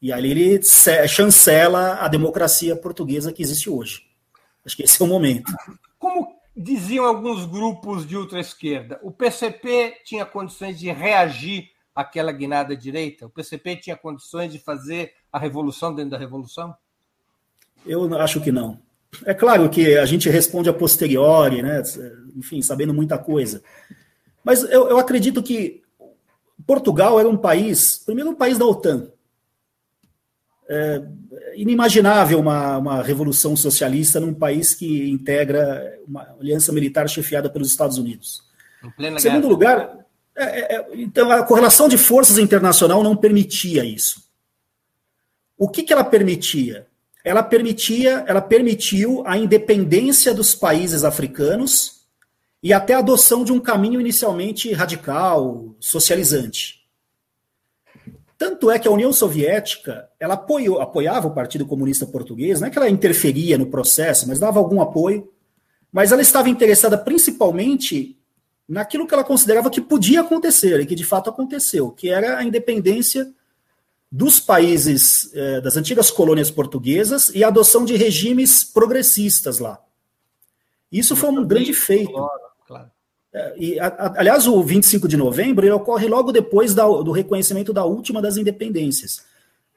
E ali ele chancela a democracia portuguesa que existe hoje. Acho que esse é o momento. Como, diziam alguns grupos de ultra-esquerda, o PCP tinha condições de reagir àquela guinada direita? O PCP tinha condições de fazer a revolução dentro da revolução? Eu acho que não. É claro que a gente responde a posteriori, né? enfim, sabendo muita coisa. Mas eu, eu acredito que Portugal era um país, primeiro um país da OTAN. É inimaginável uma, uma revolução socialista num país que integra uma aliança militar chefiada pelos Estados Unidos. Em segundo guerra. lugar, é, é, é, então a correlação de forças internacional não permitia isso. O que, que ela permitia? Ela permitia, ela permitiu a independência dos países africanos e até a adoção de um caminho inicialmente radical, socializante. Tanto é que a União Soviética ela apoiou, apoiava o Partido Comunista Português, não é que ela interferia no processo, mas dava algum apoio, mas ela estava interessada principalmente naquilo que ela considerava que podia acontecer e que de fato aconteceu, que era a independência dos países eh, das antigas colônias portuguesas e a adoção de regimes progressistas lá. Isso foi um grande feito. É, e, a, aliás, o 25 de novembro ele ocorre logo depois da, do reconhecimento da última das independências.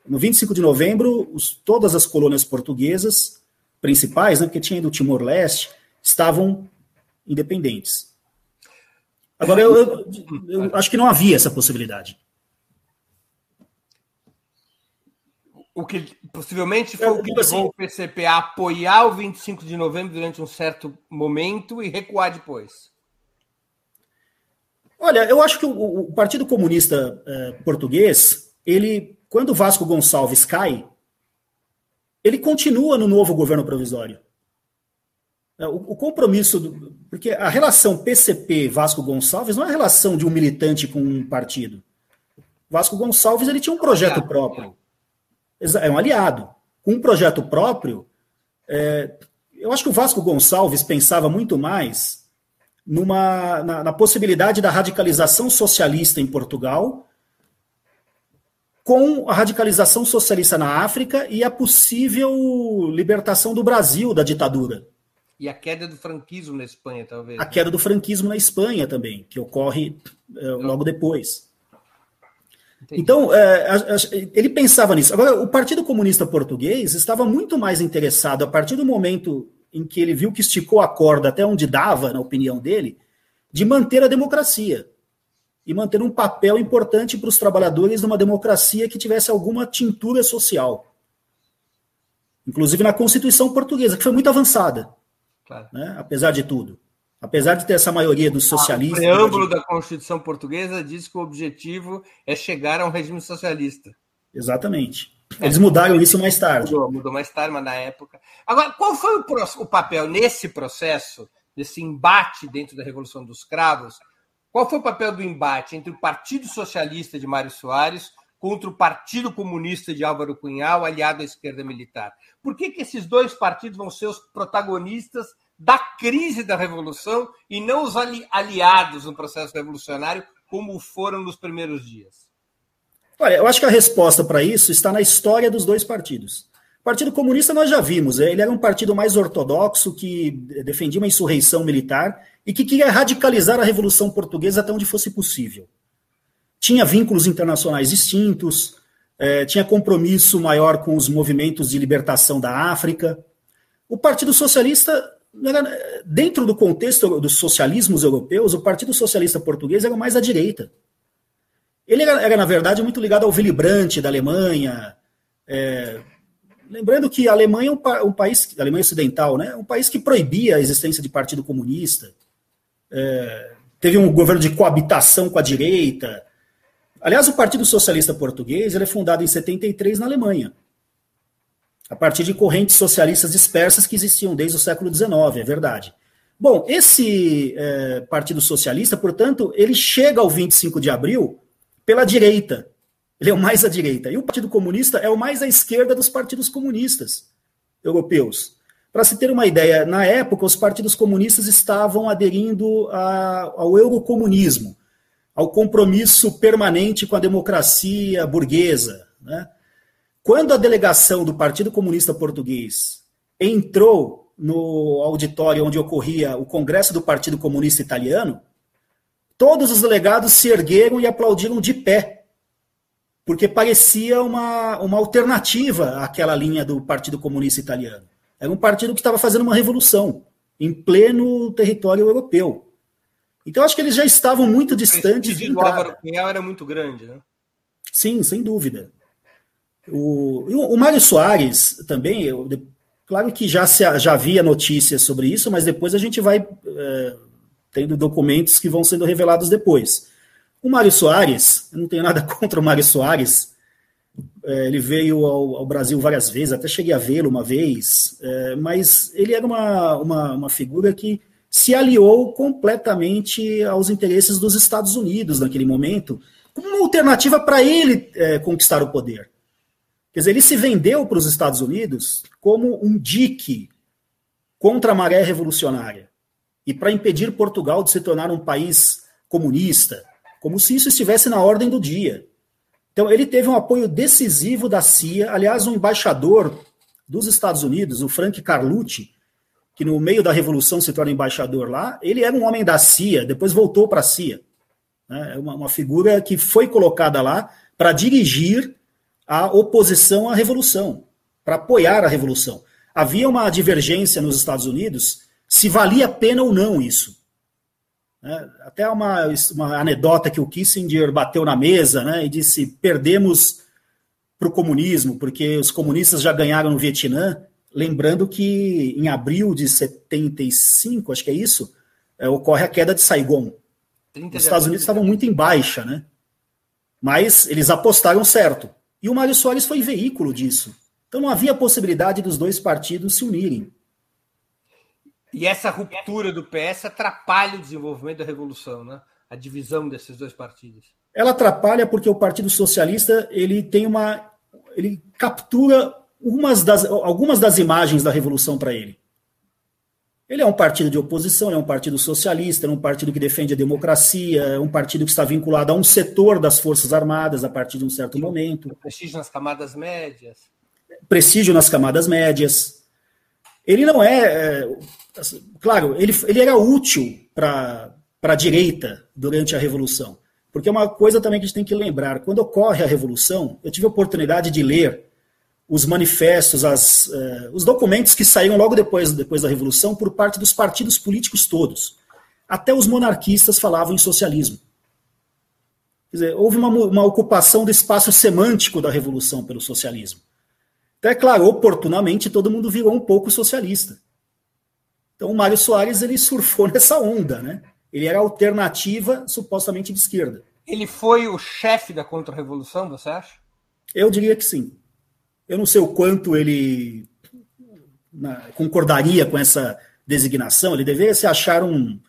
No 25 de novembro, os, todas as colônias portuguesas principais, né, porque tinha do Timor-Leste, estavam independentes. Agora, eu, eu, eu acho que não havia essa possibilidade. O que possivelmente foi é, o que levou assim, o PCP a apoiar o 25 de novembro durante um certo momento e recuar depois. Olha, eu acho que o, o Partido Comunista é, Português, ele, quando Vasco Gonçalves cai, ele continua no novo governo provisório. É, o, o compromisso, do, porque a relação PCP-Vasco Gonçalves não é a relação de um militante com um partido. Vasco Gonçalves ele tinha um projeto próprio. É um aliado. Com um projeto próprio, é, eu acho que o Vasco Gonçalves pensava muito mais numa, na, na possibilidade da radicalização socialista em Portugal, com a radicalização socialista na África e a possível libertação do Brasil da ditadura. E a queda do franquismo na Espanha, talvez. A né? queda do franquismo na Espanha também, que ocorre é, logo depois. Entendi. Então, é, ele pensava nisso. Agora, o Partido Comunista Português estava muito mais interessado, a partir do momento em que ele viu que esticou a corda até onde dava, na opinião dele, de manter a democracia e manter um papel importante para os trabalhadores numa democracia que tivesse alguma tintura social. Inclusive na Constituição Portuguesa, que foi muito avançada, claro. né, apesar de tudo. Apesar de ter essa maioria dos socialistas. O preâmbulo da Constituição Portuguesa diz que o objetivo é chegar a um regime socialista. Exatamente. Eles mudaram isso mais tarde. Mudou, mudou mais tarde, mas na época. Agora, qual foi o, o papel nesse processo, desse embate dentro da Revolução dos Cravos? Qual foi o papel do embate entre o Partido Socialista de Mário Soares contra o Partido Comunista de Álvaro Cunhal, aliado à esquerda militar? Por que, que esses dois partidos vão ser os protagonistas da crise da Revolução e não os ali, aliados no processo revolucionário, como foram nos primeiros dias? Olha, eu acho que a resposta para isso está na história dos dois partidos. O Partido Comunista nós já vimos, ele era um partido mais ortodoxo que defendia uma insurreição militar e que queria radicalizar a Revolução Portuguesa até onde fosse possível. Tinha vínculos internacionais distintos, é, tinha compromisso maior com os movimentos de libertação da África. O Partido Socialista, dentro do contexto dos socialismos europeus, o Partido Socialista Português era mais à direita. Ele era, era, na verdade, muito ligado ao Willy Brandt, da Alemanha. É, lembrando que a Alemanha é um, um, país, a Alemanha Ocidental, né, um país que proibia a existência de partido comunista. É, teve um governo de coabitação com a direita. Aliás, o Partido Socialista Português é fundado em 73 na Alemanha, a partir de correntes socialistas dispersas que existiam desde o século XIX, é verdade. Bom, esse é, Partido Socialista, portanto, ele chega ao 25 de abril pela direita. Ele é o mais à direita. E o Partido Comunista é o mais à esquerda dos partidos comunistas europeus. Para se ter uma ideia, na época, os partidos comunistas estavam aderindo a, ao eurocomunismo, ao compromisso permanente com a democracia burguesa. Né? Quando a delegação do Partido Comunista Português entrou no auditório onde ocorria o Congresso do Partido Comunista Italiano, todos os delegados se ergueram e aplaudiram de pé, porque parecia uma, uma alternativa àquela linha do Partido Comunista Italiano. Era um partido que estava fazendo uma revolução em pleno território europeu. Então, acho que eles já estavam muito distantes. O Álvaro Cunhal era muito grande, né? Sim, sem dúvida. O, o Mário Soares também, eu, claro que já, se, já havia notícias sobre isso, mas depois a gente vai é, tendo documentos que vão sendo revelados depois. O Mário Soares, eu não tenho nada contra o Mário Soares, é, ele veio ao, ao, Brasil várias vezes, até cheguei a vê-lo uma vez, é, mas ele era uma, uma, uma, figura que se aliou completamente aos interesses dos Estados Unidos naquele momento, como uma alternativa para ele é, conquistar o poder. Quer dizer, ele se vendeu para os Estados Unidos como um dique contra a maré revolucionária e para impedir Portugal de se tornar um país comunista, como se isso estivesse na ordem do dia. Então, ele teve um apoio decisivo da CIA. Aliás, um embaixador dos Estados Unidos, o Frank Carlucci, que no meio da Revolução se torna embaixador lá, ele era um homem da CIA, depois voltou para a CIA. Né? É uma, uma figura que foi colocada lá para dirigir a oposição à Revolução, para apoiar a Revolução. Havia uma divergência nos Estados Unidos se valia a pena ou não isso. Né? Até uma, uma anedota que o Kissinger bateu na mesa né, e disse: perdemos para o comunismo, porque os comunistas já ganharam no Vietnã. Lembrando que em abril de 75, acho que é isso, é, ocorre a queda de Saigon. Os Estados Unidos estavam muito em baixa, né? Mas eles apostaram certo. E o Mário Soares foi veículo disso. Então não havia possibilidade dos dois partidos se unirem. E essa ruptura do PS atrapalha o desenvolvimento da revolução, né? A divisão desses dois partidos. Ela atrapalha porque o Partido Socialista ele tem uma, ele captura umas das, algumas das imagens da revolução para ele. Ele é um partido de oposição, é um partido socialista, é um partido que defende a democracia, é um partido que está vinculado a um setor das Forças Armadas a partir de um certo momento. Prestígio nas camadas médias. Prestígio nas camadas médias. Ele não é, é Assim, claro, ele, ele era útil para a direita durante a Revolução. Porque é uma coisa também que a gente tem que lembrar: quando ocorre a Revolução, eu tive a oportunidade de ler os manifestos, as, uh, os documentos que saíram logo depois, depois da Revolução por parte dos partidos políticos todos. Até os monarquistas falavam em socialismo. Quer dizer, houve uma, uma ocupação do espaço semântico da Revolução pelo socialismo. Então, é claro, oportunamente todo mundo virou um pouco socialista. Então o Mário Soares ele surfou nessa onda, né? Ele era alternativa supostamente de esquerda. Ele foi o chefe da contra-revolução, você acha? Eu diria que sim. Eu não sei o quanto ele na, concordaria com essa designação. Ele deveria se achar um.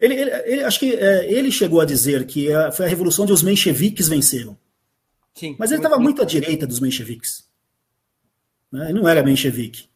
Ele, ele, ele acho que é, ele chegou a dizer que a, foi a revolução onde os mencheviques venceram. Sim, Mas ele estava muito à direita dos mencheviques. Né? Ele não era menchevique.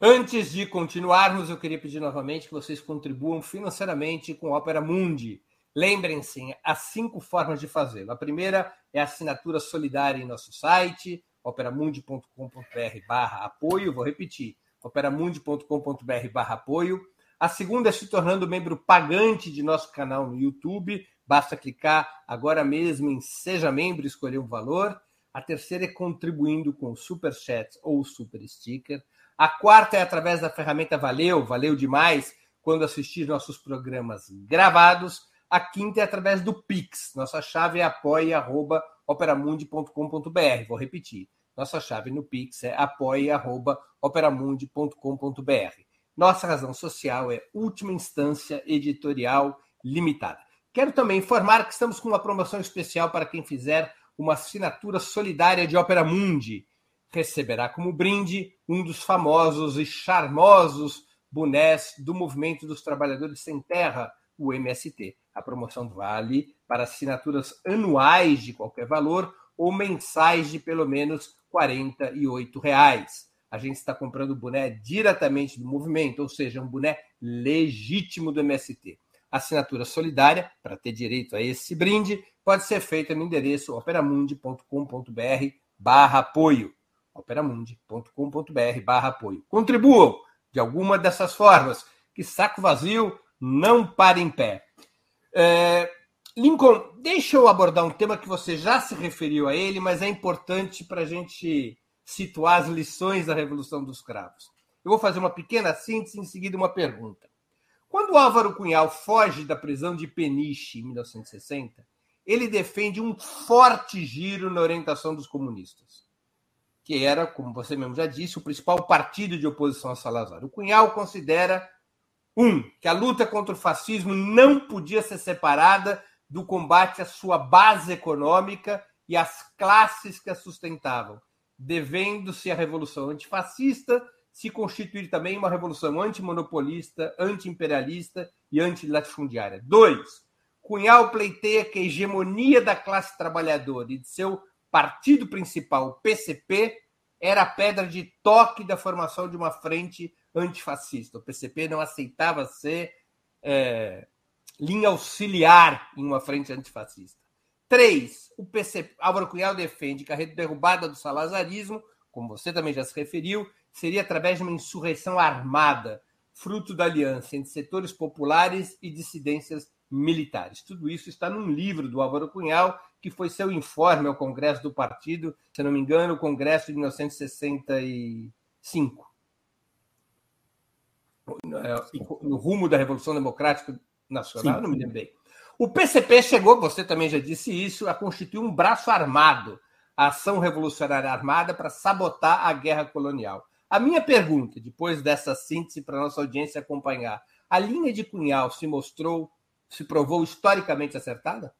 Antes de continuarmos, eu queria pedir novamente que vocês contribuam financeiramente com a Opera Mundi. Lembrem-se, há cinco formas de fazê-lo. A primeira é a assinatura solidária em nosso site, operamundi.com.br barra apoio. Vou repetir, operamundi.com.br barra apoio. A segunda é se tornando membro pagante de nosso canal no YouTube. Basta clicar agora mesmo em Seja Membro e escolher um valor. A terceira é contribuindo com Super Chat ou Super Sticker. A quarta é através da ferramenta Valeu, valeu demais quando assistir nossos programas gravados. A quinta é através do Pix. Nossa chave é apoia.operamundi.com.br. Vou repetir. Nossa chave no Pix é apoia.operamundi.com.br. Nossa razão social é Última Instância Editorial Limitada. Quero também informar que estamos com uma promoção especial para quem fizer uma assinatura solidária de Opera Mundi receberá como brinde um dos famosos e charmosos bonés do Movimento dos Trabalhadores Sem Terra, o MST. A promoção vale para assinaturas anuais de qualquer valor ou mensais de pelo menos 48 reais. A gente está comprando boné diretamente do movimento, ou seja, um boné legítimo do MST. assinatura solidária, para ter direito a esse brinde, pode ser feita no endereço operamundi.com.br barra apoio operamundi.com.br barra apoio. Contribuam de alguma dessas formas, que saco vazio não para em pé. É, Lincoln, deixa eu abordar um tema que você já se referiu a ele, mas é importante para a gente situar as lições da Revolução dos Cravos. Eu vou fazer uma pequena síntese e em seguida uma pergunta. Quando Álvaro Cunhal foge da prisão de Peniche em 1960, ele defende um forte giro na orientação dos comunistas, que era, como você mesmo já disse, o principal partido de oposição a Salazar. O Cunhal considera, um, que a luta contra o fascismo não podia ser separada do combate à sua base econômica e às classes que a sustentavam, devendo-se a revolução antifascista se constituir também uma revolução antimonopolista, antiimperialista e antilatifundiária. Dois, Cunhal pleiteia que a hegemonia da classe trabalhadora e de seu partido principal, o PCP, era a pedra de toque da formação de uma frente antifascista. O PCP não aceitava ser é, linha auxiliar em uma frente antifascista. Três, o PC, Álvaro Cunhal defende que a derrubada do salazarismo, como você também já se referiu, seria através de uma insurreição armada, fruto da aliança entre setores populares e dissidências militares. Tudo isso está num livro do Álvaro Cunhal, que foi seu informe ao Congresso do Partido, se não me engano, o Congresso de 1965. No rumo da Revolução Democrática Nacional, Sim. não me lembro bem. O PCP chegou, você também já disse isso, a constituir um braço armado, a ação revolucionária armada para sabotar a guerra colonial. A minha pergunta, depois dessa síntese para nossa audiência acompanhar, a linha de Cunhal se mostrou, se provou historicamente acertada?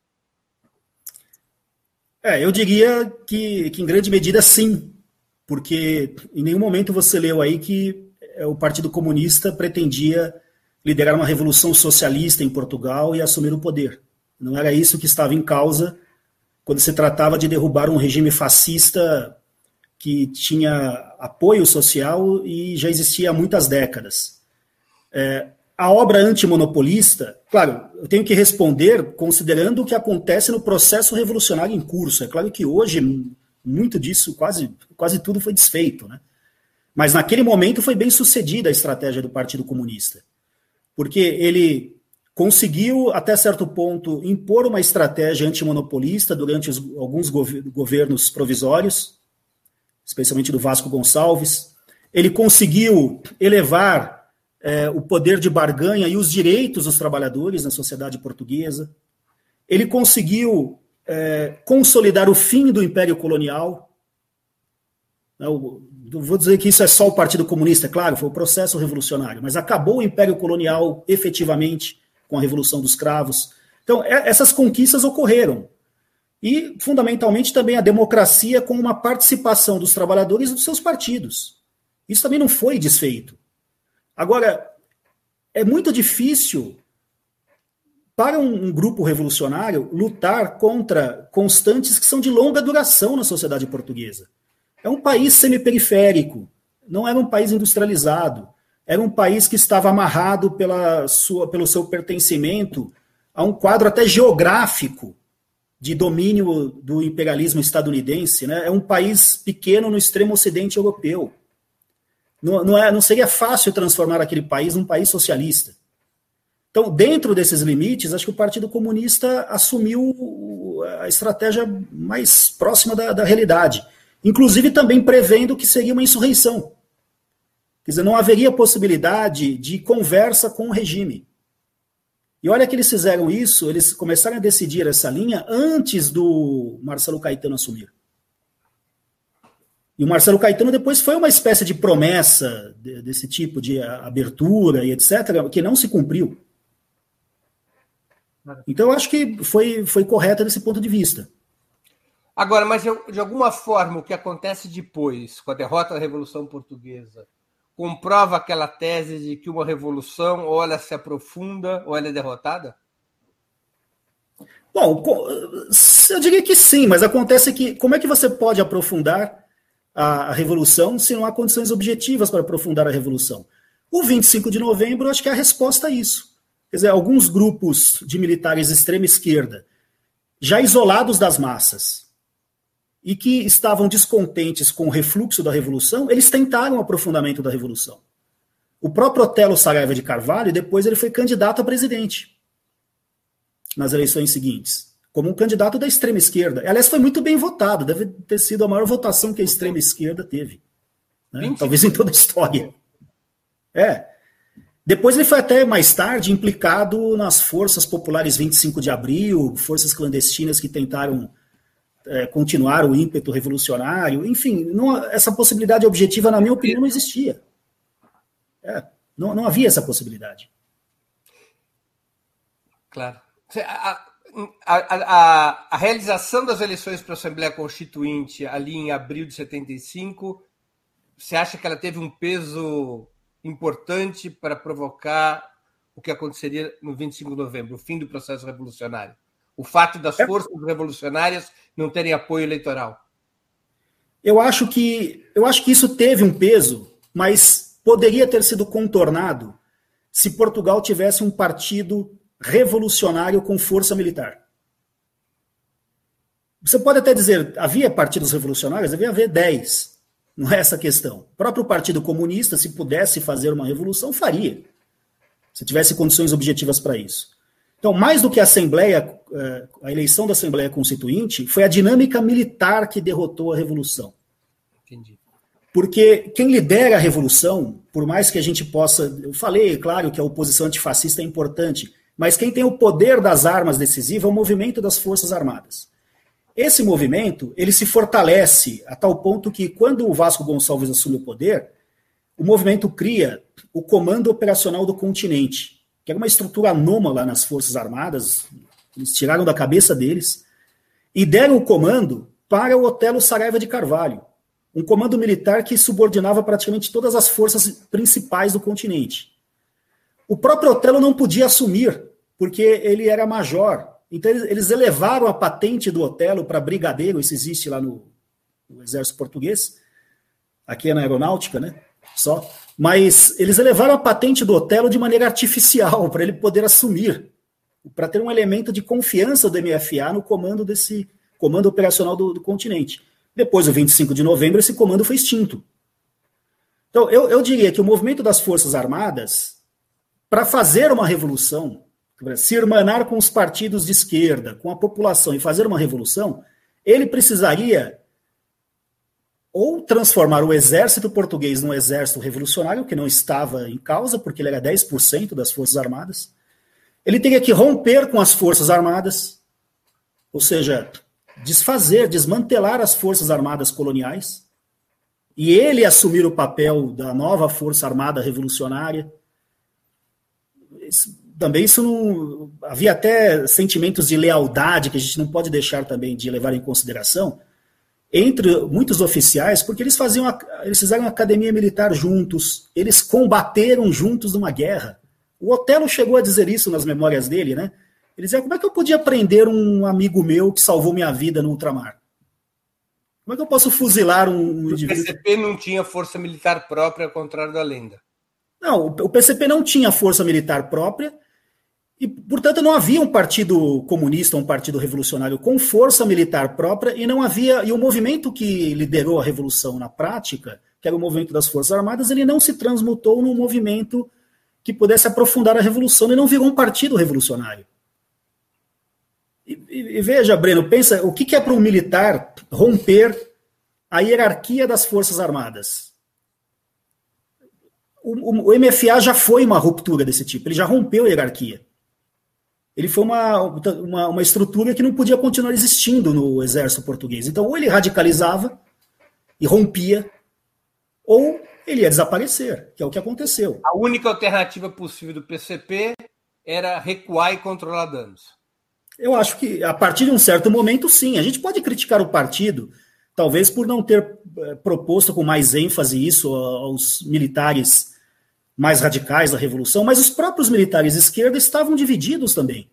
É, eu diria que, que em grande medida sim, porque em nenhum momento você leu aí que é, o Partido Comunista pretendia liderar uma revolução socialista em Portugal e assumir o poder. Não era isso que estava em causa quando se tratava de derrubar um regime fascista que tinha apoio social e já existia há muitas décadas. É, a obra antimonopolista, claro, eu tenho que responder considerando o que acontece no processo revolucionário em curso. É claro que hoje muito disso, quase, quase tudo foi desfeito, né? Mas naquele momento foi bem sucedida a estratégia do Partido Comunista porque ele conseguiu, até certo ponto, impor uma estratégia antimonopolista durante os, alguns governos provisórios, especialmente do Vasco Gonçalves. Ele conseguiu elevar é, o poder de barganha e os direitos dos trabalhadores na sociedade portuguesa. Ele conseguiu é, consolidar o fim do Império Colonial. O, vou dizer que isso é só o Partido Comunista, é claro, foi o processo revolucionário, mas acabou o Império Colonial efetivamente com a Revolução dos Cravos. Então, é, essas conquistas ocorreram. E, fundamentalmente, também a democracia com uma participação dos trabalhadores dos seus partidos. Isso também não foi desfeito. Agora, é muito difícil para um grupo revolucionário lutar contra constantes que são de longa duração na sociedade portuguesa. É um país semiperiférico, não era um país industrializado, era um país que estava amarrado pela sua, pelo seu pertencimento a um quadro até geográfico de domínio do imperialismo estadunidense. Né? É um país pequeno no extremo ocidente europeu. Não, não, é, não seria fácil transformar aquele país num país socialista. Então, dentro desses limites, acho que o Partido Comunista assumiu a estratégia mais próxima da, da realidade inclusive também prevendo que seria uma insurreição. Quer dizer, não haveria possibilidade de conversa com o regime. E olha que eles fizeram isso, eles começaram a decidir essa linha antes do Marcelo Caetano assumir. E o Marcelo Caetano depois foi uma espécie de promessa desse tipo de abertura e etc., que não se cumpriu. Então, eu acho que foi, foi correta desse ponto de vista. Agora, mas de alguma forma, o que acontece depois, com a derrota da Revolução Portuguesa, comprova aquela tese de que uma revolução ou ela se aprofunda ou ela é derrotada? Bom, eu diria que sim, mas acontece que como é que você pode aprofundar a, revolução se não há condições objetivas para aprofundar a revolução? O 25 de novembro, acho que é a resposta a isso. Quer dizer, alguns grupos de militares extrema esquerda, já isolados das massas, e que estavam descontentes com o refluxo da Revolução, eles tentaram o aprofundamento da Revolução. O próprio Otelo Saraiva de Carvalho, depois ele foi candidato a presidente nas eleições seguintes, como um candidato da extrema esquerda. Aliás, foi muito bem votado, deve ter sido a maior votação que a extrema esquerda teve. Né? Talvez em toda a história. É. Depois ele foi até mais tarde implicado nas forças populares 25 de abril, forças clandestinas que tentaram é, continuar o ímpeto revolucionário. Enfim, não, essa possibilidade objetiva, na minha opinião, não existia. É, não, não havia essa possibilidade. Claro. A, a, a, a realização das eleições para a Assembleia Constituinte ali em abril de 75, você acha que ela teve um peso importante para provocar o que aconteceria no 25 de novembro, o fim do processo revolucionário? O fato das é. forças revolucionárias não terem apoio eleitoral? Eu acho que eu acho que isso teve um peso, mas poderia ter sido contornado se Portugal tivesse um partido revolucionário com força militar. Você pode até dizer, havia partidos revolucionários, devia haver 10. Não é essa a questão. O próprio Partido Comunista, se pudesse fazer uma revolução, faria. Se tivesse condições objetivas para isso. Então, mais do que a Assembleia, a eleição da Assembleia Constituinte, foi a dinâmica militar que derrotou a revolução. Entendi. Porque quem lidera a revolução, por mais que a gente possa. Eu falei, claro, que a oposição antifascista é importante, mas quem tem o poder das armas decisivo é o movimento das Forças Armadas. Esse movimento ele se fortalece a tal ponto que, quando o Vasco Gonçalves assume o poder, o movimento cria o Comando Operacional do Continente, que era uma estrutura anômala nas Forças Armadas, eles tiraram da cabeça deles, e deram o comando para o Otelo Saraiva de Carvalho, um comando militar que subordinava praticamente todas as forças principais do continente. O próprio Otelo não podia assumir, porque ele era major. Então eles elevaram a patente do Otelo para brigadeiro, isso existe lá no, no exército português, aqui é na aeronáutica, né? Só. Mas eles elevaram a patente do Otelo de maneira artificial, para ele poder assumir, para ter um elemento de confiança do MFA no comando desse comando operacional do, do continente. Depois do 25 de novembro, esse comando foi extinto. Então, eu, eu diria que o movimento das Forças Armadas, para fazer uma revolução, se irmanar com os partidos de esquerda, com a população e fazer uma revolução, ele precisaria ou transformar o exército português num exército revolucionário, que não estava em causa, porque ele era 10% das Forças Armadas. Ele teria que romper com as Forças Armadas, ou seja, desfazer, desmantelar as forças armadas coloniais e ele assumir o papel da nova força armada revolucionária. Isso, também isso não havia até sentimentos de lealdade que a gente não pode deixar também de levar em consideração entre muitos oficiais, porque eles faziam eles fizeram academia militar juntos, eles combateram juntos numa guerra. O Otelo chegou a dizer isso nas memórias dele, né? Ele dizia: como é que eu podia prender um amigo meu que salvou minha vida no ultramar? Como é que eu posso fuzilar um indivíduo? O PCP não tinha força militar própria, ao contrário da lenda. Não, o PCP não tinha força militar própria e, portanto, não havia um partido comunista, um partido revolucionário com força militar própria e não havia e o movimento que liderou a revolução na prática, que era o movimento das Forças Armadas, ele não se transmutou num movimento que pudesse aprofundar a revolução e não virou um partido revolucionário. E, e, veja, Breno, pensa, o que, que é para um militar romper a hierarquia das Forças Armadas? O, o, o, MFA já foi uma ruptura desse tipo, ele já rompeu a hierarquia. Ele foi uma, uma, uma estrutura que não podia continuar existindo no exército português. Então, ou ele radicalizava e rompia, ou ele ia desaparecer, que é o que aconteceu. A única alternativa possível do PCP era recuar e controlar danos. Eu acho que a partir de um certo momento, sim. A gente pode criticar o partido, talvez por não ter eh, proposto com mais ênfase isso aos militares mais radicais da Revolução, mas os próprios militares de esquerda estavam divididos também.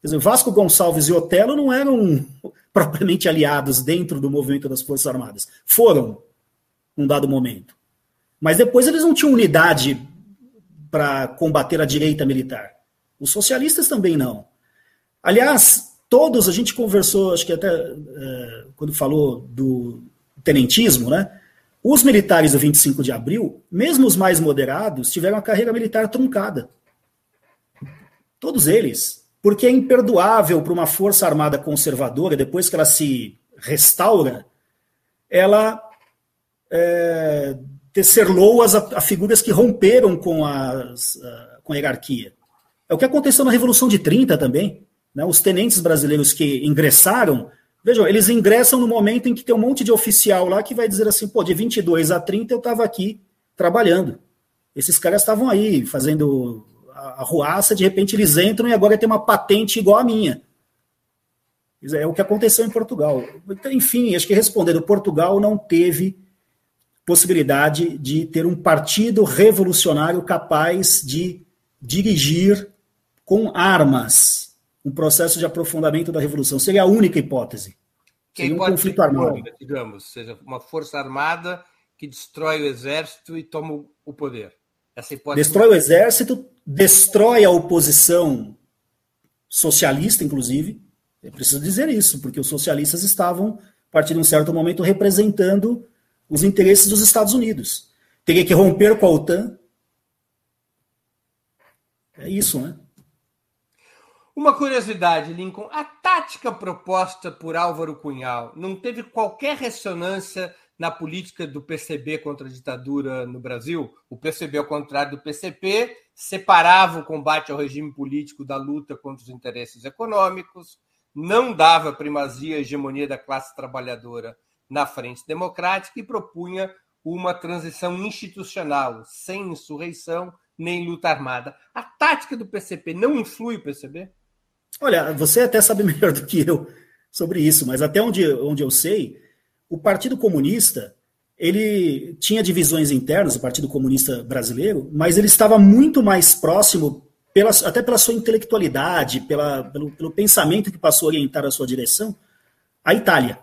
Quer dizer, Vasco Gonçalves e Otelo não eram propriamente aliados dentro do movimento das Forças Armadas. Foram, num dado momento. Mas depois eles não tinham unidade para combater a direita militar. Os socialistas também não. Aliás, todos, a gente conversou, acho que até é, quando falou do tenentismo, né? Os militares do 25 de abril, mesmo os mais moderados, tiveram a carreira militar truncada. Todos eles. Porque é imperdoável para uma força armada conservadora, depois que ela se restaura, ela é, tecer loas a, a, figuras que romperam com, as, a, com a hierarquia. É o que aconteceu na Revolução de 30 também. Né? Os tenentes brasileiros que ingressaram, vejam, eles ingressam no momento em que tem um monte de oficial lá que vai dizer assim, pô, de 22 a 30 eu estava aqui trabalhando. Esses caras estavam aí fazendo a, ruaça, de repente eles entram e agora tem uma patente igual a minha. É o que aconteceu em Portugal. Então, enfim, acho que respondendo, Portugal não teve possibilidade de ter um partido revolucionário capaz de dirigir com armas um processo de aprofundamento da revolução. Seria a única hipótese. Que Seria um conflito armado. Digamos, seja uma força armada que destrói o exército e toma o poder. Essa hipótese destrói o exército, destrói a oposição socialista, inclusive, é preciso dizer isso, porque os socialistas estavam, a partir de um certo momento, representando os interesses dos Estados Unidos. Teria que romper com a OTAN. É isso, né? Uma curiosidade, Lincoln: a tática proposta por Álvaro Cunhal não teve qualquer ressonância na política do PCB contra a ditadura no Brasil? O PCB, ao contrário do PCP, separava o combate ao regime político da luta contra os interesses econômicos, não dava primazia à hegemonia da classe trabalhadora na frente democrática e propunha uma transição institucional, sem insurreição nem luta armada. A tática do PCP não influi o PCB? Olha, você até sabe melhor do que eu sobre isso, mas até onde, onde eu sei, o Partido Comunista ele tinha divisões internas, o Partido Comunista Brasileiro, mas ele estava muito mais próximo pela, até pela sua intelectualidade, pela, pelo, pelo pensamento que passou a orientar a sua direção, a Itália.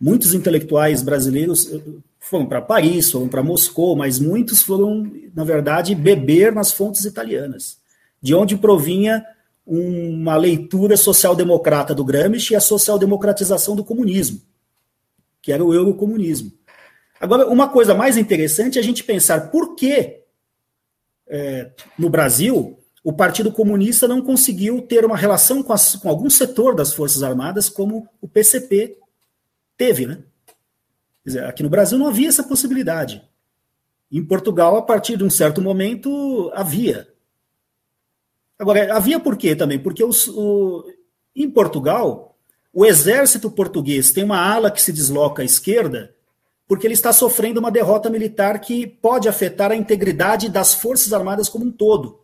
Muitos intelectuais brasileiros eh, foram para Paris, foram para Moscou, mas muitos foram, na verdade, beber nas fontes italianas, de onde provinha uma leitura social-democrata do Gramsci e a social-democratização do comunismo, que era o eurocomunismo. Agora, uma coisa mais interessante é a gente pensar por que é, no Brasil, o Partido Comunista não conseguiu ter uma relação com, as, com algum setor das Forças Armadas como o PCP teve, né? Dizer, aqui no Brasil não havia essa possibilidade. Em Portugal, a partir de um certo momento, havia. Agora, havia por quê também? Porque os, o, em Portugal, o exército português tem uma ala que se desloca à esquerda porque ele está sofrendo uma derrota militar que pode afetar a integridade das Forças Armadas como um todo.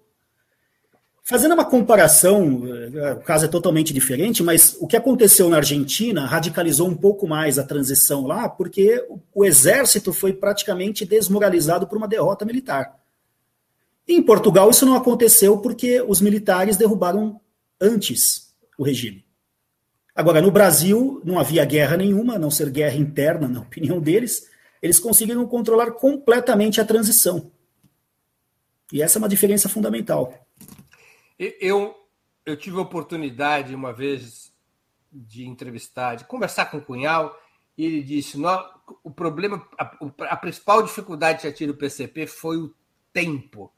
Fazendo uma comparação, eh, o caso é totalmente diferente, mas o que aconteceu na Argentina radicalizou um pouco mais a transição lá, porque o exército foi praticamente desmoralizado por uma derrota militar. Em Portugal, isso não aconteceu porque os militares derrubaram antes o regime. Agora, no Brasil, não havia guerra nenhuma, a não ser guerra interna, na opinião deles, eles conseguiram controlar completamente a transição. E essa é uma diferença fundamental. Eu, eu tive a oportunidade, uma vez, de entrevistar, de conversar com o Cunhal, e ele disse: o problema, a, a principal dificuldade que tido o PCP foi o tempo,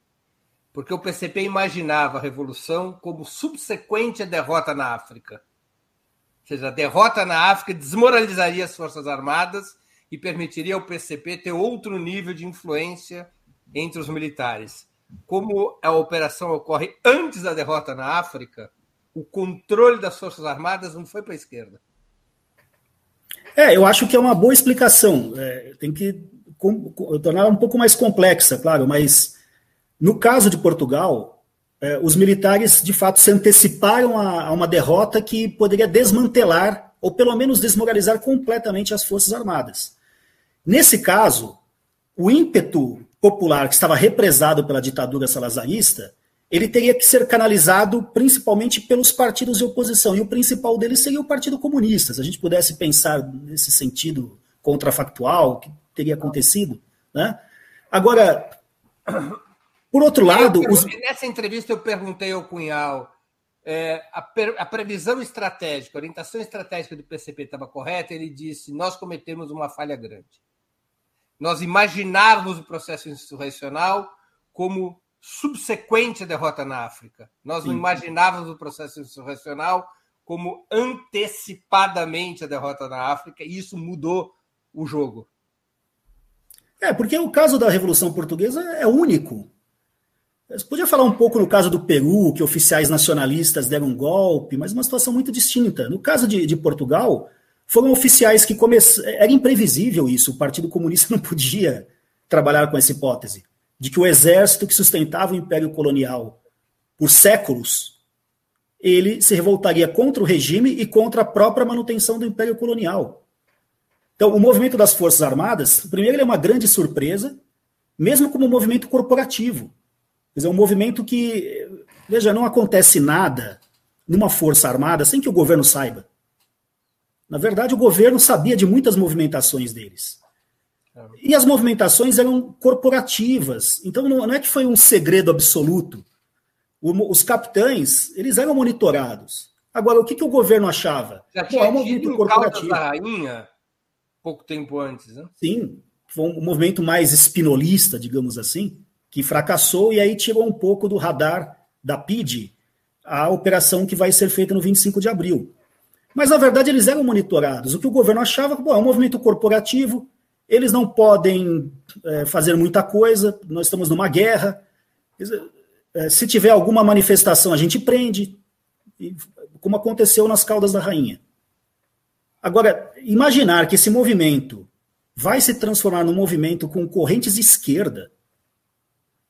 porque o PCP imaginava a revolução como subsequente à derrota na África seja, a derrota na África desmoralizaria as Forças Armadas e permitiria ao PCP ter outro nível de influência entre os militares. Como a operação ocorre antes da derrota na África, o controle das Forças Armadas não foi para a esquerda. É, eu acho que é uma boa explicação. É, tem que tornar um pouco mais complexa, claro, mas no caso de Portugal, é, os militares de fato se anteciparam a, a, uma derrota que poderia desmantelar ou pelo menos desmoralizar completamente as Forças Armadas. Nesse caso, o ímpeto popular que estava represado pela ditadura salazarista, ele teria que ser canalizado principalmente pelos partidos de oposição, e o principal deles seria o Partido Comunista. Se a gente pudesse pensar nesse sentido contrafactual, o que teria acontecido. Né? Agora, por outro lado. Eu, os... Nessa entrevista eu perguntei ao Cunhal é, a, a, previsão estratégica, a orientação estratégica do PCP estava correta, ele disse: nós cometemos uma falha grande. Nós imaginarmos o processo insurrecional como subsequente à derrota na África. Nós Sim. não imaginávamos o processo insurrecional como antecipadamente a derrota na África, e isso mudou o jogo. É, porque o caso da Revolução Portuguesa é único. Você podia falar um pouco no caso do Peru, que oficiais nacionalistas deram um golpe, mas uma situação muito distinta. No caso de, de Portugal, foram oficiais que começaram. Era imprevisível isso, o Partido Comunista não podia trabalhar com essa hipótese de que o exército que sustentava o Império Colonial por séculos, ele se revoltaria contra o regime e contra a própria manutenção do Império Colonial. Então, o movimento das Forças Armadas, primeiro, é uma grande surpresa, mesmo como um movimento corporativo. Quer dizer, um movimento que, veja, não acontece nada numa força armada sem que o governo saiba. Na verdade, o governo sabia de muitas movimentações deles. E as movimentações eram corporativas. Então, não é que foi um segredo absoluto. Os capitães, eles eram monitorados. Agora, o que, que o governo achava? Já tinha Pô, é um movimento corporativo. da rainha pouco tempo antes, né? Sim, foi um movimento mais espinolista, digamos assim que fracassou e aí tirou um pouco do radar da PID a operação que vai ser feita no 25 de abril. Mas, na verdade, eles eram monitorados. O que o governo achava bom, é um movimento corporativo, eles não podem é, fazer muita coisa, nós estamos numa guerra. É, se tiver alguma manifestação, a gente prende, como aconteceu nas Caldas da Rainha. Agora, imaginar que esse movimento vai se transformar num movimento com correntes de esquerda,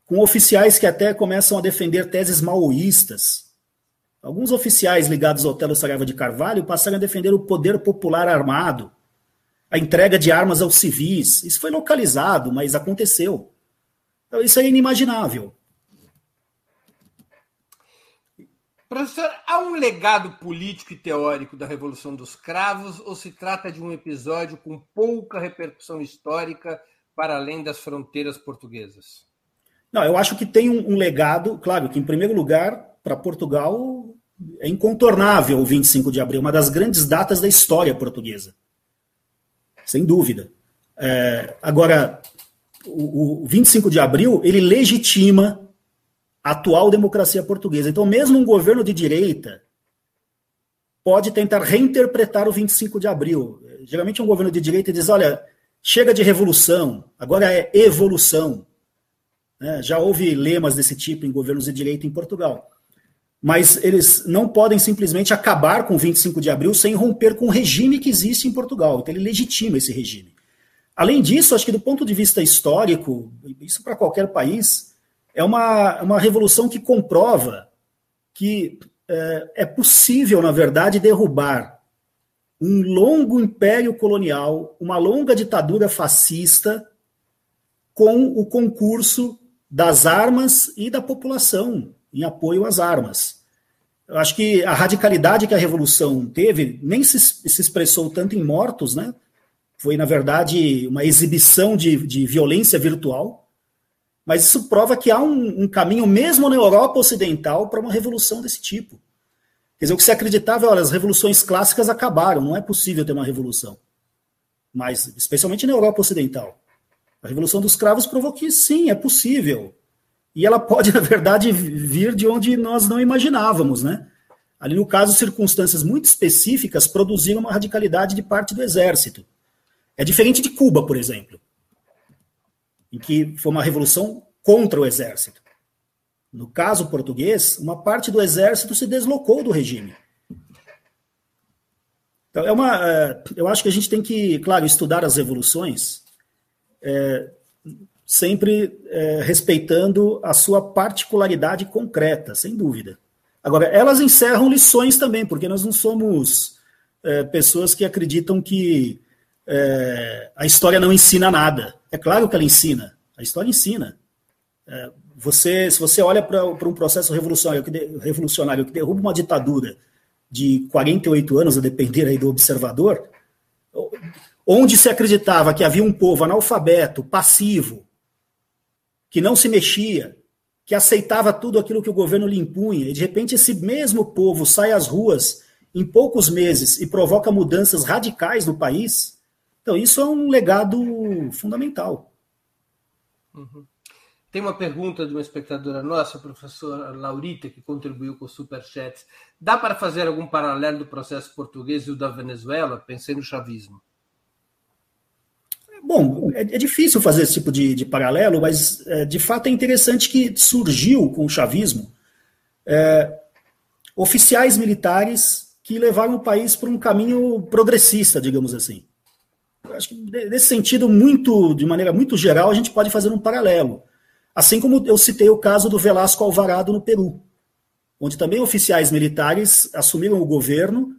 com oficiais que até começam a defender teses maoístas. Alguns oficiais ligados ao Telo Saraiva de Carvalho passaram a defender o poder popular armado, a entrega de armas aos civis. Isso foi localizado, mas aconteceu. Então, isso é inimaginável. Professor, há um legado político e teórico da Revolução dos Cravos ou se trata de um episódio com pouca repercussão histórica para além das fronteiras portuguesas? Não, eu acho que tem um, um legado, claro, que em primeiro lugar, para Portugal, é incontornável o 25 de abril, uma das grandes datas da história portuguesa. Sem dúvida. É, agora, o, o 25 de abril, ele legitima a atual democracia portuguesa. Então, mesmo um governo de direita pode tentar reinterpretar o 25 de abril. Geralmente, um governo de direita diz: olha, chega de revolução, agora é evolução. Né? Já houve lemas desse tipo em governos de direita em Portugal. Mas eles não podem simplesmente acabar com o 25 de abril sem romper com o regime que existe em Portugal. Então ele legitima esse regime. Além disso, acho que do ponto de vista histórico, isso para qualquer país, é uma, uma revolução que comprova que é, é possível, na verdade, derrubar um longo império colonial, uma longa ditadura fascista, com o concurso das armas e da população em apoio às armas. Eu acho que a radicalidade que a revolução teve nem se, se expressou tanto em mortos, né? Foi, na verdade, uma exibição de, de violência virtual, mas isso prova que há um, um caminho, mesmo na Europa Ocidental, para uma revolução desse tipo. Quer dizer, o que se acreditava, olha, as revoluções clássicas acabaram, não é possível ter uma revolução. Mas, especialmente na Europa Ocidental. A Revolução dos Cravos provou que sim, é possível. E ela pode, na verdade, vir de onde nós não imaginávamos, né? Ali, no caso, circunstâncias muito específicas produziram uma radicalidade de parte do exército. É diferente de Cuba, por exemplo, em que foi uma revolução contra o exército. No caso português, uma parte do exército se deslocou do regime. Então, é uma, é, eu acho que a gente tem que, claro, estudar as revoluções é, sempre é, respeitando a sua particularidade concreta, sem dúvida. Agora, elas encerram lições também, porque nós não somos é, pessoas que acreditam que é, a história não ensina nada. É claro que ela ensina, a história ensina. É, você, se você olha para um processo revolucionário que, de, revolucionário que derruba uma ditadura de 48 anos, a depender aí do observador, onde se acreditava que havia um povo analfabeto, passivo, que não se mexia, que aceitava tudo aquilo que o governo lhe impunha, e de repente esse mesmo povo sai às ruas em poucos meses e provoca mudanças radicais no país, então isso é um legado fundamental. Uhum. Tem uma pergunta de uma espectadora nossa, a professora Laurita, que contribuiu com o Superchat. Dá para fazer algum paralelo do processo português e o da Venezuela? Pensei no chavismo. Bom, é, é difícil fazer esse tipo de, de paralelo, mas é, de fato é interessante que surgiu com o chavismo é, oficiais militares que levaram o país para um caminho progressista, digamos assim. acho que nesse sentido, muito, de maneira muito geral, a gente pode fazer um paralelo. Assim como eu citei o caso do Velasco Alvarado no Peru, onde também oficiais militares assumiram o governo,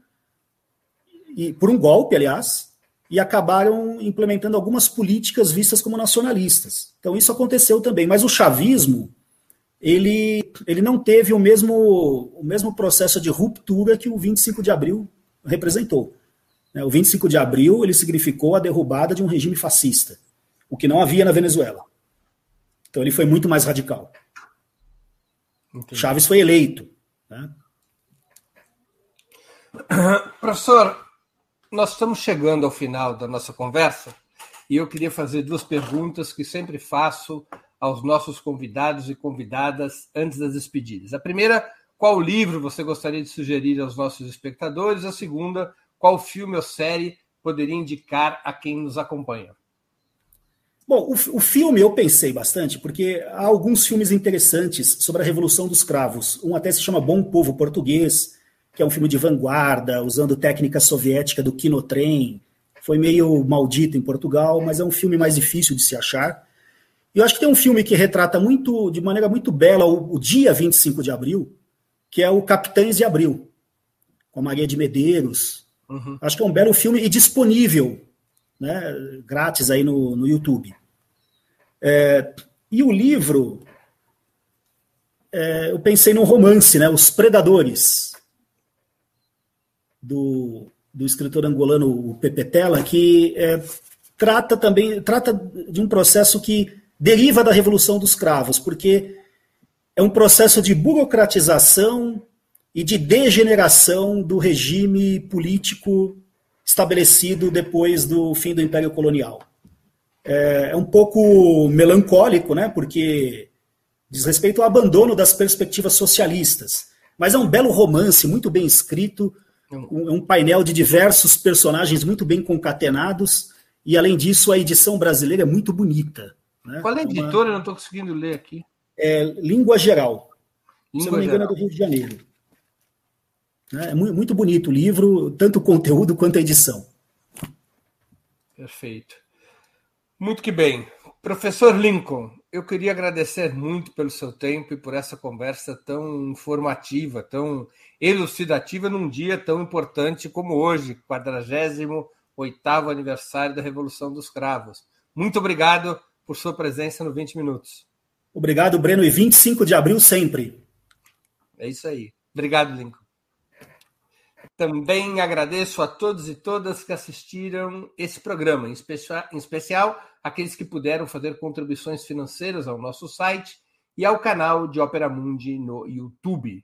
e por um golpe, aliás, e acabaram implementando algumas políticas vistas como nacionalistas. Então isso aconteceu também, mas o chavismo ele, ele não teve o mesmo, o mesmo processo de ruptura que o 25 de abril representou. Né, o 25 de abril ele significou a derrubada de um regime fascista, o que não havia na Venezuela. Então ele foi muito mais radical. Entendi. Chaves foi eleito. Né? Professor, nós estamos chegando ao final da nossa conversa e eu queria fazer duas perguntas que sempre faço aos nossos convidados e convidadas antes das despedidas. A primeira, qual livro você gostaria de sugerir aos nossos espectadores? A segunda, qual filme ou série poderia indicar a quem nos acompanha? Bom, o, o, filme eu pensei bastante, porque há alguns filmes interessantes sobre a Revolução dos Cravos. Um até se chama Bom Povo Português, que é um filme de vanguarda, usando técnica soviética do Kinotrem. Foi meio maldito em Portugal, mas é um filme mais difícil de se achar. E eu acho que tem um filme que retrata muito, de maneira muito bela, o, o dia 25 de abril, que é o Capitães de Abril, com a Maria de Medeiros. Uhum. Acho que é um belo filme e disponível, né, grátis aí no, no YouTube. É, e o livro, é, eu pensei num romance, né, Os Predadores, do, do escritor angolano Pepe Tela, que é, trata também trata de um processo que deriva da Revolução dos Cravos, porque é um processo de burocratização e de degeneração do regime político estabelecido depois do fim do Império Colonial. É, é um pouco melancólico, né, porque diz respeito ao abandono das perspectivas socialistas, mas é um belo romance, muito bem escrito, um, um painel de diversos personagens muito bem concatenados, e além disso, a edição brasileira é muito bonita. Né? Qual é a editora? Uma... Eu não estou conseguindo ler aqui. É Língua Geral. Língua Se não me engano, é do Rio de Janeiro. É muito bonito o livro, tanto o conteúdo quanto a edição. Perfeito. Muito que bem. Professor Lincoln, eu queria agradecer muito pelo seu tempo e por essa conversa tão informativa, tão elucidativa num dia tão importante como hoje, 48 aniversário da Revolução dos Cravos. Muito obrigado por sua presença no 20 Minutos. Obrigado, Breno, e 25 de abril sempre. É isso aí. Obrigado, Lincoln. Também agradeço a todos e todas que assistiram esse programa, em especial, em especial aqueles que puderam fazer contribuições financeiras ao nosso site e ao canal de Opera Mundi no YouTube.